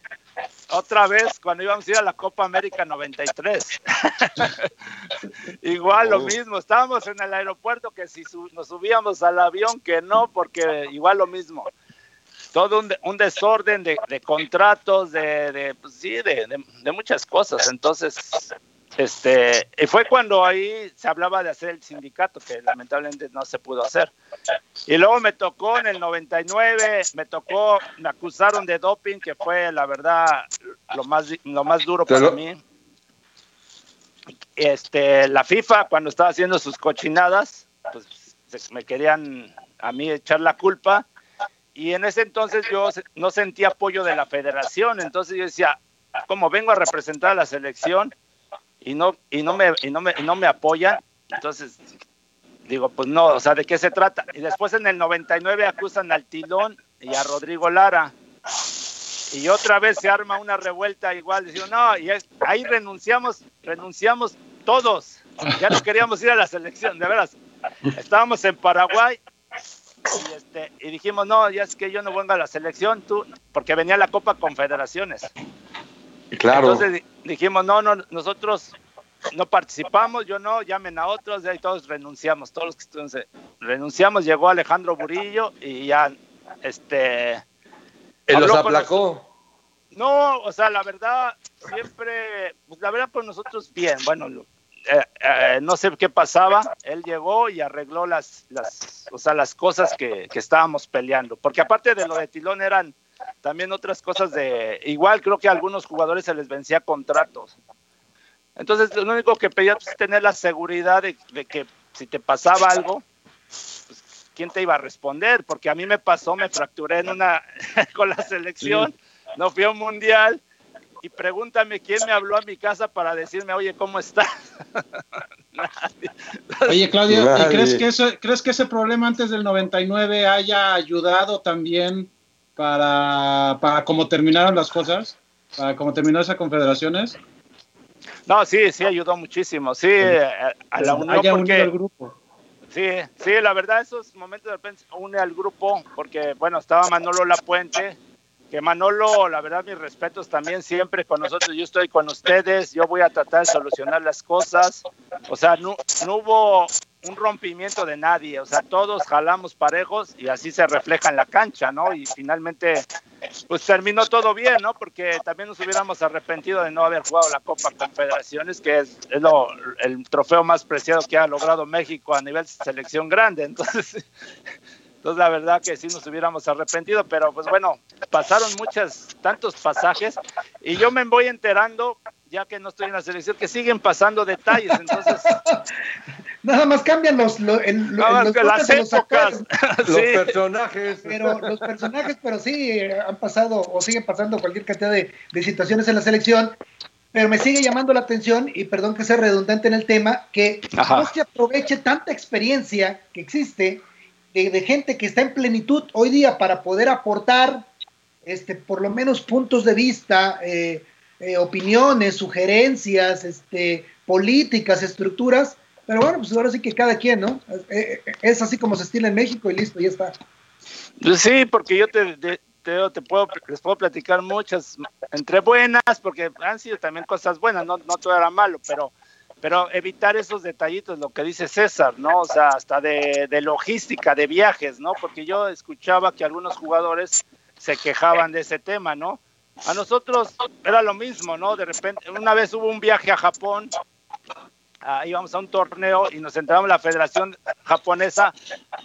otra vez cuando íbamos a ir a la Copa América 93. igual lo mismo, estábamos en el aeropuerto que si nos subíamos al avión, que no, porque igual lo mismo. Todo un, desorden de, contratos, de, de, pues sí, de, de, muchas cosas. Entonces, este, y fue cuando ahí se hablaba de hacer el sindicato, que lamentablemente no se pudo hacer. Y luego me tocó en el 99, me tocó, me acusaron de doping, que fue la verdad lo más, lo más duro para mí. Este, la FIFA, cuando estaba haciendo sus cochinadas, pues me querían a mí echar la culpa. Y en ese entonces yo no sentía apoyo de la federación, entonces yo decía, como vengo a representar a la selección, y no, y no, me, y no, me, no me apoyan. Entonces, digo, pues no, o sea, ¿de qué se trata? Y después en el 99 acusan al Tilón y a Rodrigo Lara. Y otra vez se arma una revuelta igual, diciendo, no, y ahí renunciamos, renunciamos todos. Ya no queríamos ir a la selección, de veras. Estábamos en Paraguay y, este, y dijimos, no, ya es que yo no vengo a la selección, tú, porque venía la Copa Confederaciones. Claro. Entonces dijimos, no, no, nosotros no participamos, yo no, llamen a otros, y ahí todos renunciamos, todos los que entonces renunciamos, llegó Alejandro Burillo y ya, este... ¿Él los aplacó? No, o sea, la verdad, siempre, pues, la verdad, pues nosotros bien, bueno, eh, eh, no sé qué pasaba, él llegó y arregló las, las, o sea, las cosas que, que estábamos peleando, porque aparte de lo de Tilón eran también otras cosas de, igual creo que a algunos jugadores se les vencía contratos. Entonces, lo único que pedía pues, es tener la seguridad de, que si te pasaba algo, pues, ¿quién te iba a responder? Porque a mí me pasó, me fracturé en una con la selección, no fui a un mundial y pregúntame quién me habló a mi casa para decirme, oye, ¿cómo estás? oye, Claudio, ¿y crees que, eso, crees que ese problema antes del 99 haya ayudado también para, para cómo terminaron las cosas, para cómo terminó esa confederaciones? No, sí, sí ayudó muchísimo, sí, a, la unión porque... grupo. Sí, sí, la verdad esos momentos de repente une al grupo porque, bueno, estaba Manolo Lapuente, que Manolo, la verdad, mis respetos también siempre con nosotros, yo estoy con ustedes, yo voy a tratar de solucionar las cosas, o sea, no, no hubo un rompimiento de nadie, o sea, todos jalamos parejos y así se refleja en la cancha, ¿no? Y finalmente, pues terminó todo bien, ¿no? Porque también nos hubiéramos arrepentido de no haber jugado la Copa Confederaciones, que es, lo, el trofeo más preciado que ha logrado México a nivel selección grande, entonces... Entonces, la verdad que sí nos hubiéramos arrepentido, pero pues bueno, pasaron muchos, tantos pasajes y yo me voy enterando, ya que no estoy en la selección, que siguen pasando detalles. Entonces, Nada más cambian los, los, las épocas, los, personajes. Pero los personajes, pero sí han pasado o siguen pasando cualquier cantidad de, situaciones en la selección. Pero me sigue llamando la atención, y perdón que sea redundante en el tema, que no se aproveche tanta experiencia que existe de, gente que está en plenitud hoy día para poder aportar este, por lo menos puntos de vista, eh, eh, opiniones, sugerencias, este, políticas, estructuras, pero bueno, pues ahora sí que cada quien, ¿no? Eh, es así como se estila en México y listo, ya está. Pues sí, porque yo te, te, puedo, les puedo platicar muchas, entre buenas, porque han sido también cosas buenas, no, no todo era malo, pero, pero evitar esos detallitos, lo que dice César, ¿no? O sea, hasta de, logística, de viajes, ¿no? Porque yo escuchaba que algunos jugadores se quejaban de ese tema, ¿no? A nosotros era lo mismo, ¿no? De repente, una vez hubo un viaje a Japón, íbamos a un torneo y nos entramos, la Federación Japonesa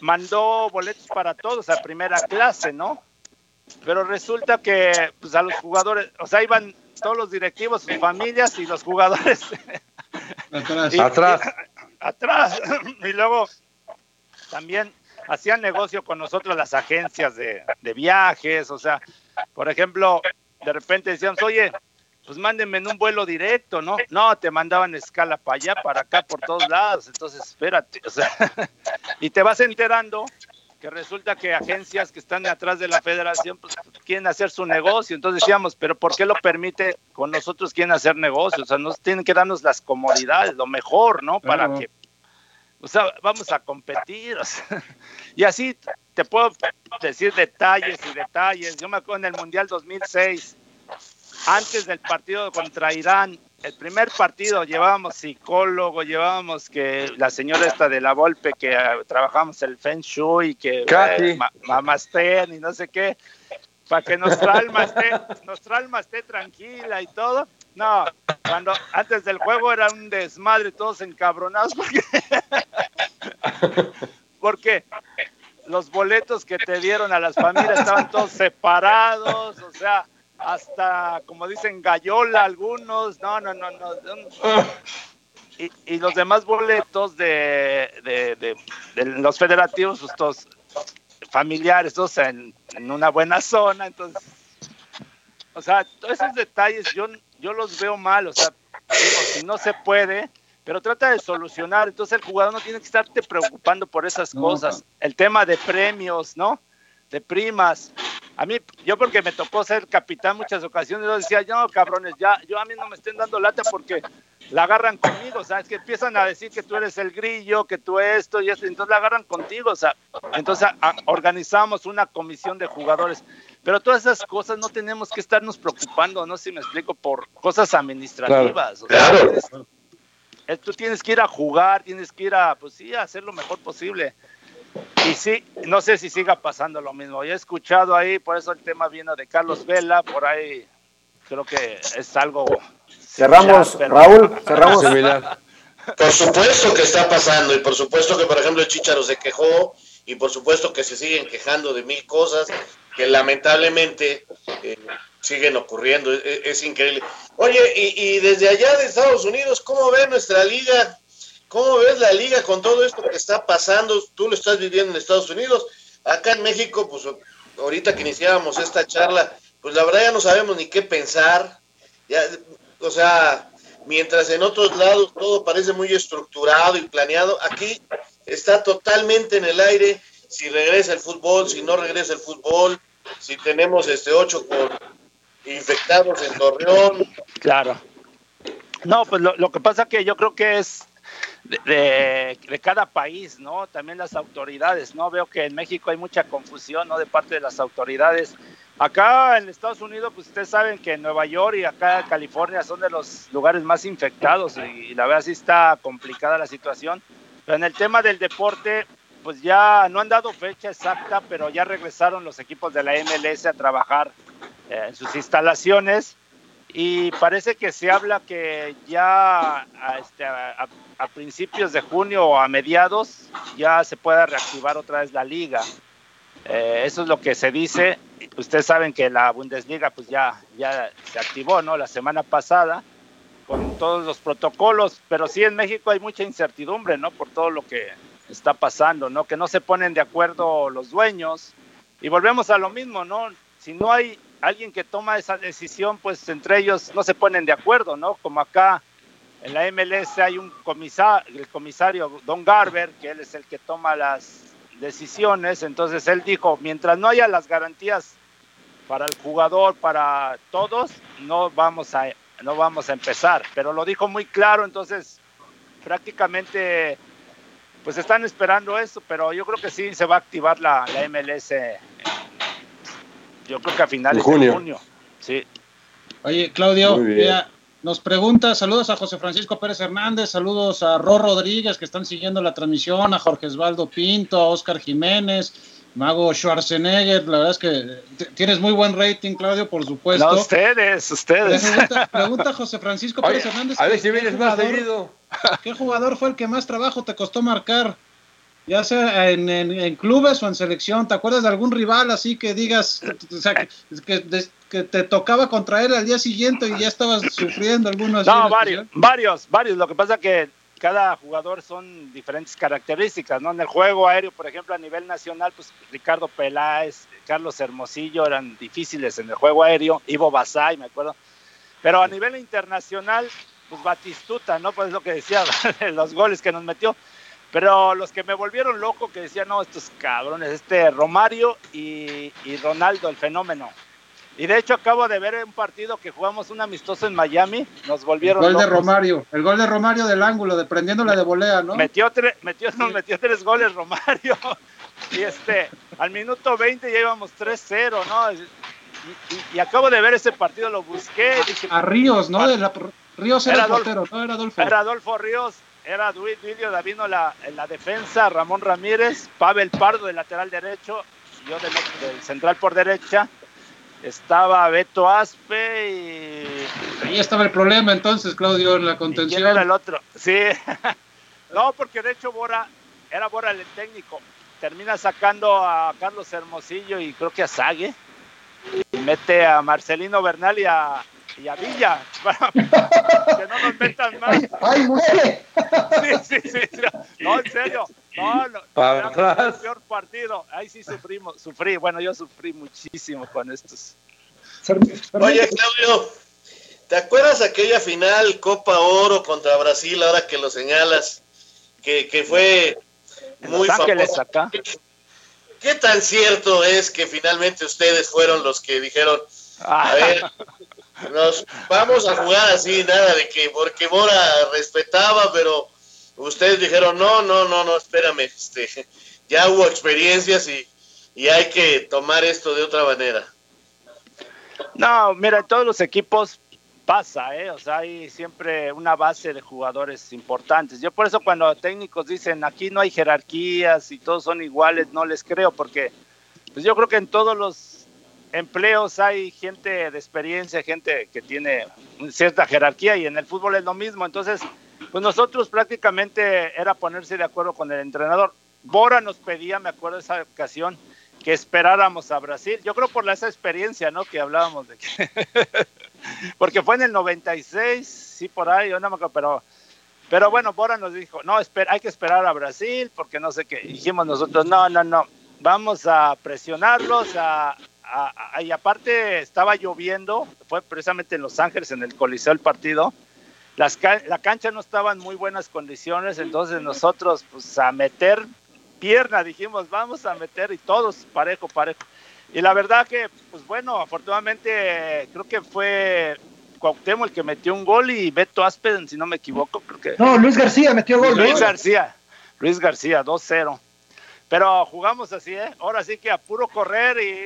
mandó boletos para todos a primera clase, ¿no? Pero resulta que pues, a los jugadores, o sea, iban todos los directivos, sus familias y los jugadores. Atrás. atrás. atrás. Y luego también hacían negocio con nosotros las agencias de, de viajes, o sea, por ejemplo, de repente decíamos, oye, pues mándenme en un vuelo directo, ¿no? No, te mandaban escala para allá, para acá, por todos lados. Entonces, espérate, o sea, y te vas enterando que resulta que agencias que están atrás de la federación pues, quieren hacer su negocio. Entonces decíamos, pero ¿por qué lo permite con nosotros quieren hacer negocios? O sea, nos tienen que darnos las comodidades, lo mejor, ¿no? Para que, o sea, vamos a competir. O sea, y así te puedo decir detalles y detalles. Yo me acuerdo en el Mundial 2006 antes del partido contra Irán, el primer partido llevábamos psicólogo, llevábamos que la señora esta de la Volpe, que uh, trabajamos el Feng Shui, que eh, y no sé qué, para que nuestra alma esté, nuestra alma esté tranquila y todo. No, cuando antes del juego era un desmadre, todos encabronados porque, porque los boletos que te dieron a las familias estaban todos separados, o sea, hasta, como dicen, gallola algunos, no, no, no, no. Y, y los demás boletos de, de, de, los federativos, estos familiares, todos en, en, una buena zona, entonces, o sea, todos esos detalles yo, yo los veo mal, o sea, digo, si no se puede, pero trata de solucionar, entonces el jugador no tiene que estarte preocupando por esas cosas, el tema de premios, ¿no? De primas, a mí, yo porque me tocó ser capitán muchas ocasiones, yo decía, no, cabrones, ya, yo a mí no me estén dando lata porque la agarran conmigo, o sea, es que empiezan a decir que tú eres el grillo, que tú esto y esto, entonces la agarran contigo, o sea, entonces organizamos una comisión de jugadores, pero todas esas cosas no tenemos que estarnos preocupando, no sé si me explico, por cosas administrativas. Claro. tú tienes que ir a jugar, tienes que ir a, pues sí, a hacer lo mejor posible. Y sí, no sé si siga pasando lo mismo. Ya he escuchado ahí, por eso el tema vino de Carlos Vela, por ahí creo que es algo. Cerramos, Raúl, cerramos. Por supuesto que está pasando, y por supuesto que, por ejemplo, el Chicharo se quejó, y por supuesto que se siguen quejando de mil cosas que lamentablemente eh, siguen ocurriendo. Es, increíble. Oye, y, y desde allá de Estados Unidos, ¿cómo ve nuestra liga? ¿Cómo ves la liga con todo esto que está pasando? Tú lo estás viviendo en Estados Unidos. Acá en México, pues ahorita que iniciábamos esta charla, pues la verdad ya no sabemos ni qué pensar. Ya, o sea, mientras en otros lados todo parece muy estructurado y planeado, aquí está totalmente en el aire si regresa el fútbol, si no regresa el fútbol, si tenemos este ocho infectados en Torreón. Claro. No, pues lo, que pasa que yo creo que es de, cada país, ¿no? También las autoridades, ¿no? Veo que en México hay mucha confusión, ¿no? De parte de las autoridades. Acá en Estados Unidos, pues ustedes saben que Nueva York y acá California son de los lugares más infectados y, la verdad sí está complicada la situación. Pero en el tema del deporte, pues ya no han dado fecha exacta, pero ya regresaron los equipos de la MLS a trabajar eh, en sus instalaciones y parece que se habla que ya a, este, a, principios de junio o a mediados ya se pueda reactivar otra vez la liga. Eh, eso es lo que se dice. Ustedes saben que la Bundesliga pues ya, ya se activó, ¿no? La semana pasada con todos los protocolos, pero sí en México hay mucha incertidumbre, ¿no? Por todo lo que está pasando, ¿no? Que no se ponen de acuerdo los dueños. Y volvemos a lo mismo, ¿no? Si no hay alguien que toma esa decisión, pues entre ellos no se ponen de acuerdo, ¿no? Como acá en la MLS hay un comisario, el comisario Don Garber, que él es el que toma las decisiones, entonces él dijo, mientras no haya las garantías para el jugador, para todos, no vamos a, no vamos a empezar, pero lo dijo muy claro, entonces prácticamente pues están esperando eso, pero yo creo que sí se va a activar la, la MLS yo creo que a finales de junio. Sí. Oye, Claudio, Nos pregunta, saludos a José Francisco Pérez Hernández, saludos a Ro Rodríguez que están siguiendo la transmisión, a Jorge Osvaldo Pinto, a Oscar Jiménez, Mago Schwarzenegger, la verdad es que tienes muy buen rating, Claudio, por supuesto. No, ustedes, ustedes. Pregunta, José Francisco Pérez Hernández. A ver si vienes más seguido. ¿Qué jugador fue el que más trabajo te costó marcar? Ya sea en, clubes o en selección, ¿te acuerdas de algún rival así que digas, o sea, que, te tocaba contra él al día siguiente y ya estabas sufriendo algunos? No, varios, varios, varios. Lo que pasa que cada jugador son diferentes características, ¿no? En el juego aéreo, por ejemplo, a nivel nacional, pues Ricardo Peláez, Carlos Hermosillo eran difíciles en el juego aéreo, Ivo Basay, me acuerdo. Pero a nivel internacional, pues Batistuta, ¿no? Pues es lo que decía, los goles que nos metió. Pero los que me volvieron loco, que decían, no, estos cabrones, este Romario y, Ronaldo, el fenómeno. Y de hecho acabo de ver un partido que jugamos un amistoso en Miami, nos volvieron El gol de Romario, el gol de Romario del ángulo, de prendiéndola de volea, ¿no? Metió, metió, metió tres goles Romario. Y este, al minuto 20 ya íbamos 3-0, ¿no? Y, acabo de ver ese partido, lo busqué. a Ríos, ¿no? De la, Ríos era, el portero, ¿no? Era Adolfo. Era Adolfo Ríos era Duilio Davino la, en la defensa, Ramón Ramírez, Pavel Pardo del lateral derecho, yo del, central por derecha, estaba Beto Aspe y... Ahí estaba el problema entonces, Claudio, en la contención. ¿Quién era el otro? Sí, no, porque de hecho Bora, era Bora el técnico, termina sacando a Carlos Hermosillo y creo que a Sague, y mete a Marcelino Bernal y a, y a Villa, para que no nos metan más. ¡Ay, muere! Sí, sí, sí, No, en serio. No, no. Era el peor partido. Ahí sí sufrimos, sufrí. Bueno, yo sufrí muchísimo con estos. Oye, Claudio, ¿te acuerdas aquella final Copa Oro contra Brasil, ahora que lo señalas? Que, que fue muy famosa. Acá. ¿Qué tan cierto es que finalmente ustedes fueron los que dijeron, a ver, nos vamos a jugar así, nada de que, porque Bora respetaba, pero ustedes dijeron, no, no, no, no, espérame, este, ya hubo experiencias y, y hay que tomar esto de otra manera. No, mira, todos los equipos pasa, ¿eh? O sea, hay siempre una base de jugadores importantes. Yo por eso cuando técnicos dicen aquí no hay jerarquías y todos son iguales, no les creo, porque pues yo creo que en todos los empleos hay gente de experiencia, gente que tiene cierta jerarquía y en el fútbol es lo mismo. Entonces, pues nosotros prácticamente era ponerse de acuerdo con el entrenador. Bora nos pedía, me acuerdo de esa ocasión, que esperáramos a Brasil. Yo creo por esa experiencia, ¿no? Que hablábamos de que... Porque fue en el 96, sí, por ahí, yo no me acuerdo, pero... Pero bueno, Bora nos dijo, no, espera, hay que esperar a Brasil porque no sé qué. dijimos nosotros, no, no, no, vamos a presionarlos, a, y aparte estaba lloviendo, fue precisamente en Los Ángeles, en el Coliseo el partido. Las, la cancha no estaba en muy buenas condiciones, entonces nosotros, pues a meter pierna, dijimos, vamos a meter y todos parejo, parejo. Y la verdad que, pues bueno, afortunadamente creo que fue Cuauhtémoc el que metió un gol y Beto Aspen, si no me equivoco, creo que... No, Luis García metió gol. Luis García, Luis García, 2-0. Pero jugamos así, ¿eh? Ahora sí que a puro correr y,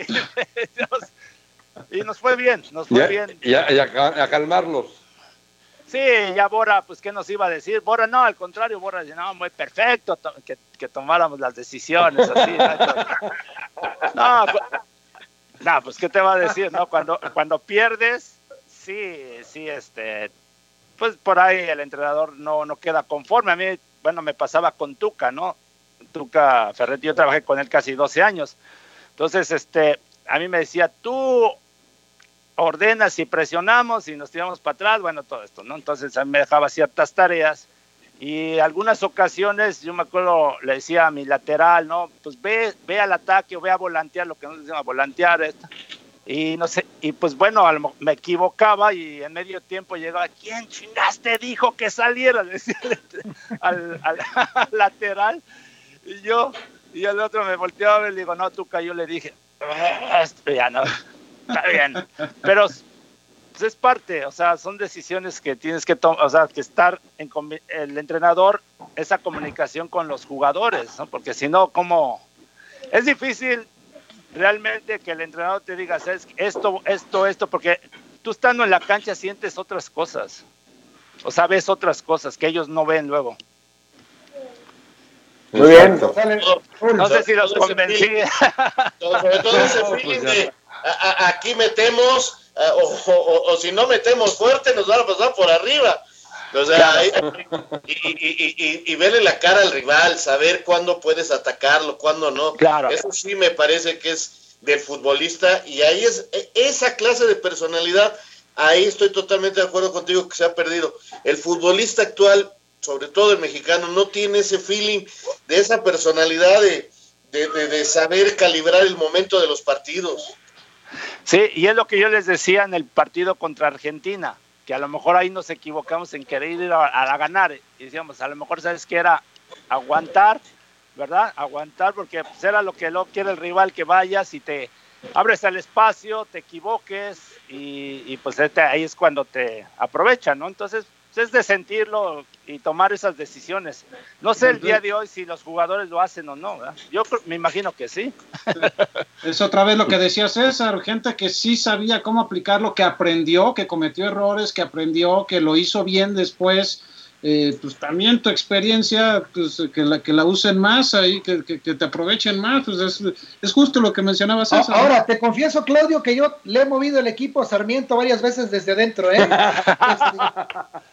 y nos fue bien, nos fue bien. Y, a, calmarlos. Sí, ya Bora, pues, ¿qué nos iba a decir? Bora, no, al contrario, Bora dice, no, muy perfecto que, que tomáramos las decisiones así. no, pues, no, pues, ¿qué te va a decir, no? Cuando, cuando pierdes, sí, sí, este, pues por ahí el entrenador no, no queda conforme. A mí, bueno, me pasaba con Tuca, ¿no? Tuca Ferretti, yo trabajé con él casi 12 años. Entonces, este, a mí me decía, tú ordenas y presionamos y nos tiramos para atrás, bueno, todo esto, ¿no? Entonces a mí me dejaba ciertas tareas y algunas ocasiones, yo me acuerdo, le decía a mi lateral, ¿no? Pues ve, ve al ataque o ve a volantear, lo que nos decimos, a volantear esto. Y no sé, y pues bueno, me equivocaba y en medio tiempo llegaba, ¿quién chingaste dijo que saliera? Decía al, al lateral y yo, y el otro me volteó a ver y le digo, no, tú yo le dije, ah, ya no, está bien. Pero pues es parte, o sea, son decisiones que tienes que tomar, o sea, que estar en el entrenador, esa comunicación con los jugadores, ¿no? Porque si no, ¿cómo? Es difícil realmente que el entrenador te diga, esto, esto, esto, porque tú estando en la cancha sientes otras cosas. O sabes otras cosas que ellos no ven luego. Muy bien. No sé si los convencí. Sobre todo ese feeling de aquí metemos, o, si no metemos fuerte, nos van a pasar por arriba. O sea, y, y, verle la cara al rival, saber cuándo puedes atacarlo, cuándo no. Claro. Eso sí me parece que es del futbolista y ahí es e, esa clase de personalidad, ahí estoy totalmente de acuerdo contigo que se ha perdido. El futbolista actual, sobre todo el mexicano, no tiene ese feeling de esa personalidad de, de saber calibrar el momento de los partidos. Sí, y es lo que yo les decía en el partido contra Argentina, que a lo mejor ahí nos equivocamos en querer ir a, ganar. Y decíamos, a lo mejor sabes que era aguantar, ¿verdad? Aguantar porque pues, era lo que lo quiere el rival, que vayas y te abres el espacio, te equivoques y, pues este, ahí es cuando te aprovechan, ¿no? Entonces es de sentirlo y tomar esas decisiones. No sé el día de hoy si los jugadores lo hacen o no. Yo me imagino que sí. Es otra vez lo que decía César, gente que sí sabía cómo aplicarlo, que aprendió, que cometió errores, que aprendió, que lo hizo bien después eh, pues también tu experiencia, pues que la, que la usen más ahí, que, que, te aprovechen más, pues es, es, justo lo que mencionabas. César. Ahora, te confieso, Claudio, que yo le he movido el equipo a Sarmiento varias veces desde adentro, ¿eh? Este,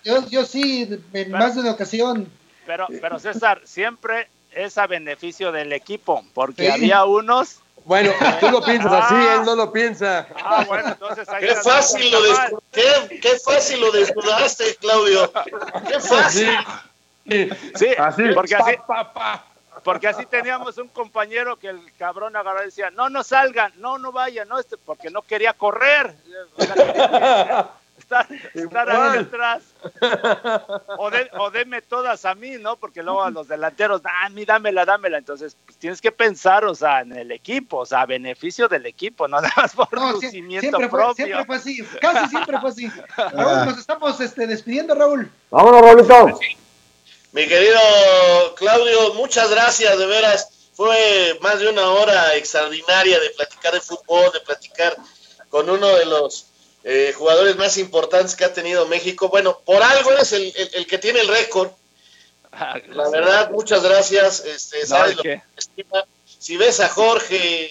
yo, yo sí, en más de una ocasión. Pero, pero César, siempre es a beneficio del equipo, porque había unos bueno, tú lo piensas así, él no lo piensa. Ah, bueno, entonces qué fácil, lo qué, qué, fácil lo desnudaste, Claudio. Qué fácil. Sí, así, porque así, porque así teníamos un compañero que el cabrón agarró y decía, no, no salgan, no, no vayan, no, este, porque no quería correr. estar, ahí atrás. O, de, o deme todas a mí, ¿no? Porque luego a los delanteros, ah, a mí dámela, dámela. Entonces, pues, tienes que pensar, o sea, en el equipo, o sea, a beneficio del equipo, no nada más por no, lucimiento propio. siempre fue así, casi siempre fue así. Raúl, nos estamos este, despidiendo, Raúl. Vámonos, Raúlito. Mi querido Claudio, muchas gracias, de veras. Fue más de una hora extraordinaria de platicar de fútbol, de platicar con uno de los eh, jugadores más importantes que ha tenido México. Bueno, por algo eres el, el, que tiene el récord. Ah, la verdad, muchas gracias. Este, sabes lo que Si ves a Jorge,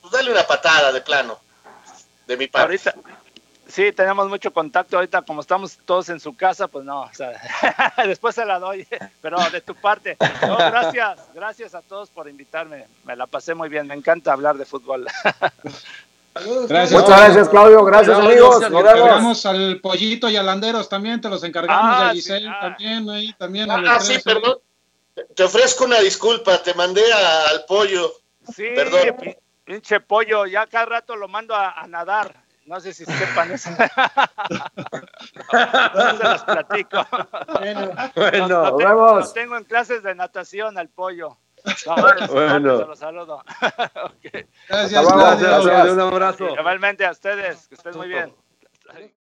pues dale una patada de plano, de mi parte. Ahorita, sí, tenemos mucho contacto ahorita, como estamos todos en su casa, pues no, o sea, después se la doy, pero de tu parte. gracias, gracias a todos por invitarme, me la pasé muy bien, me encanta hablar de fútbol. Gracias. Muchas gracias, Claudio. Gracias, amigos. Nos encargamos al pollito y a Landeros también, te los encargamos. Ah, a Giselle ah. también, ahí también. Ah, sí, perdón. Te ofrezco una disculpa, te mandé al pollo. Sí, perdón. Pinche pollo, ya cada rato lo mando a, nadar. No sé si sepan eso. no se los platico. Bueno, bueno nos, vemos. Lo tengo en clases de natación al pollo. Bueno. saludo. Gracias, gracias, Un abrazo. igualmente a ustedes, que estén muy bien.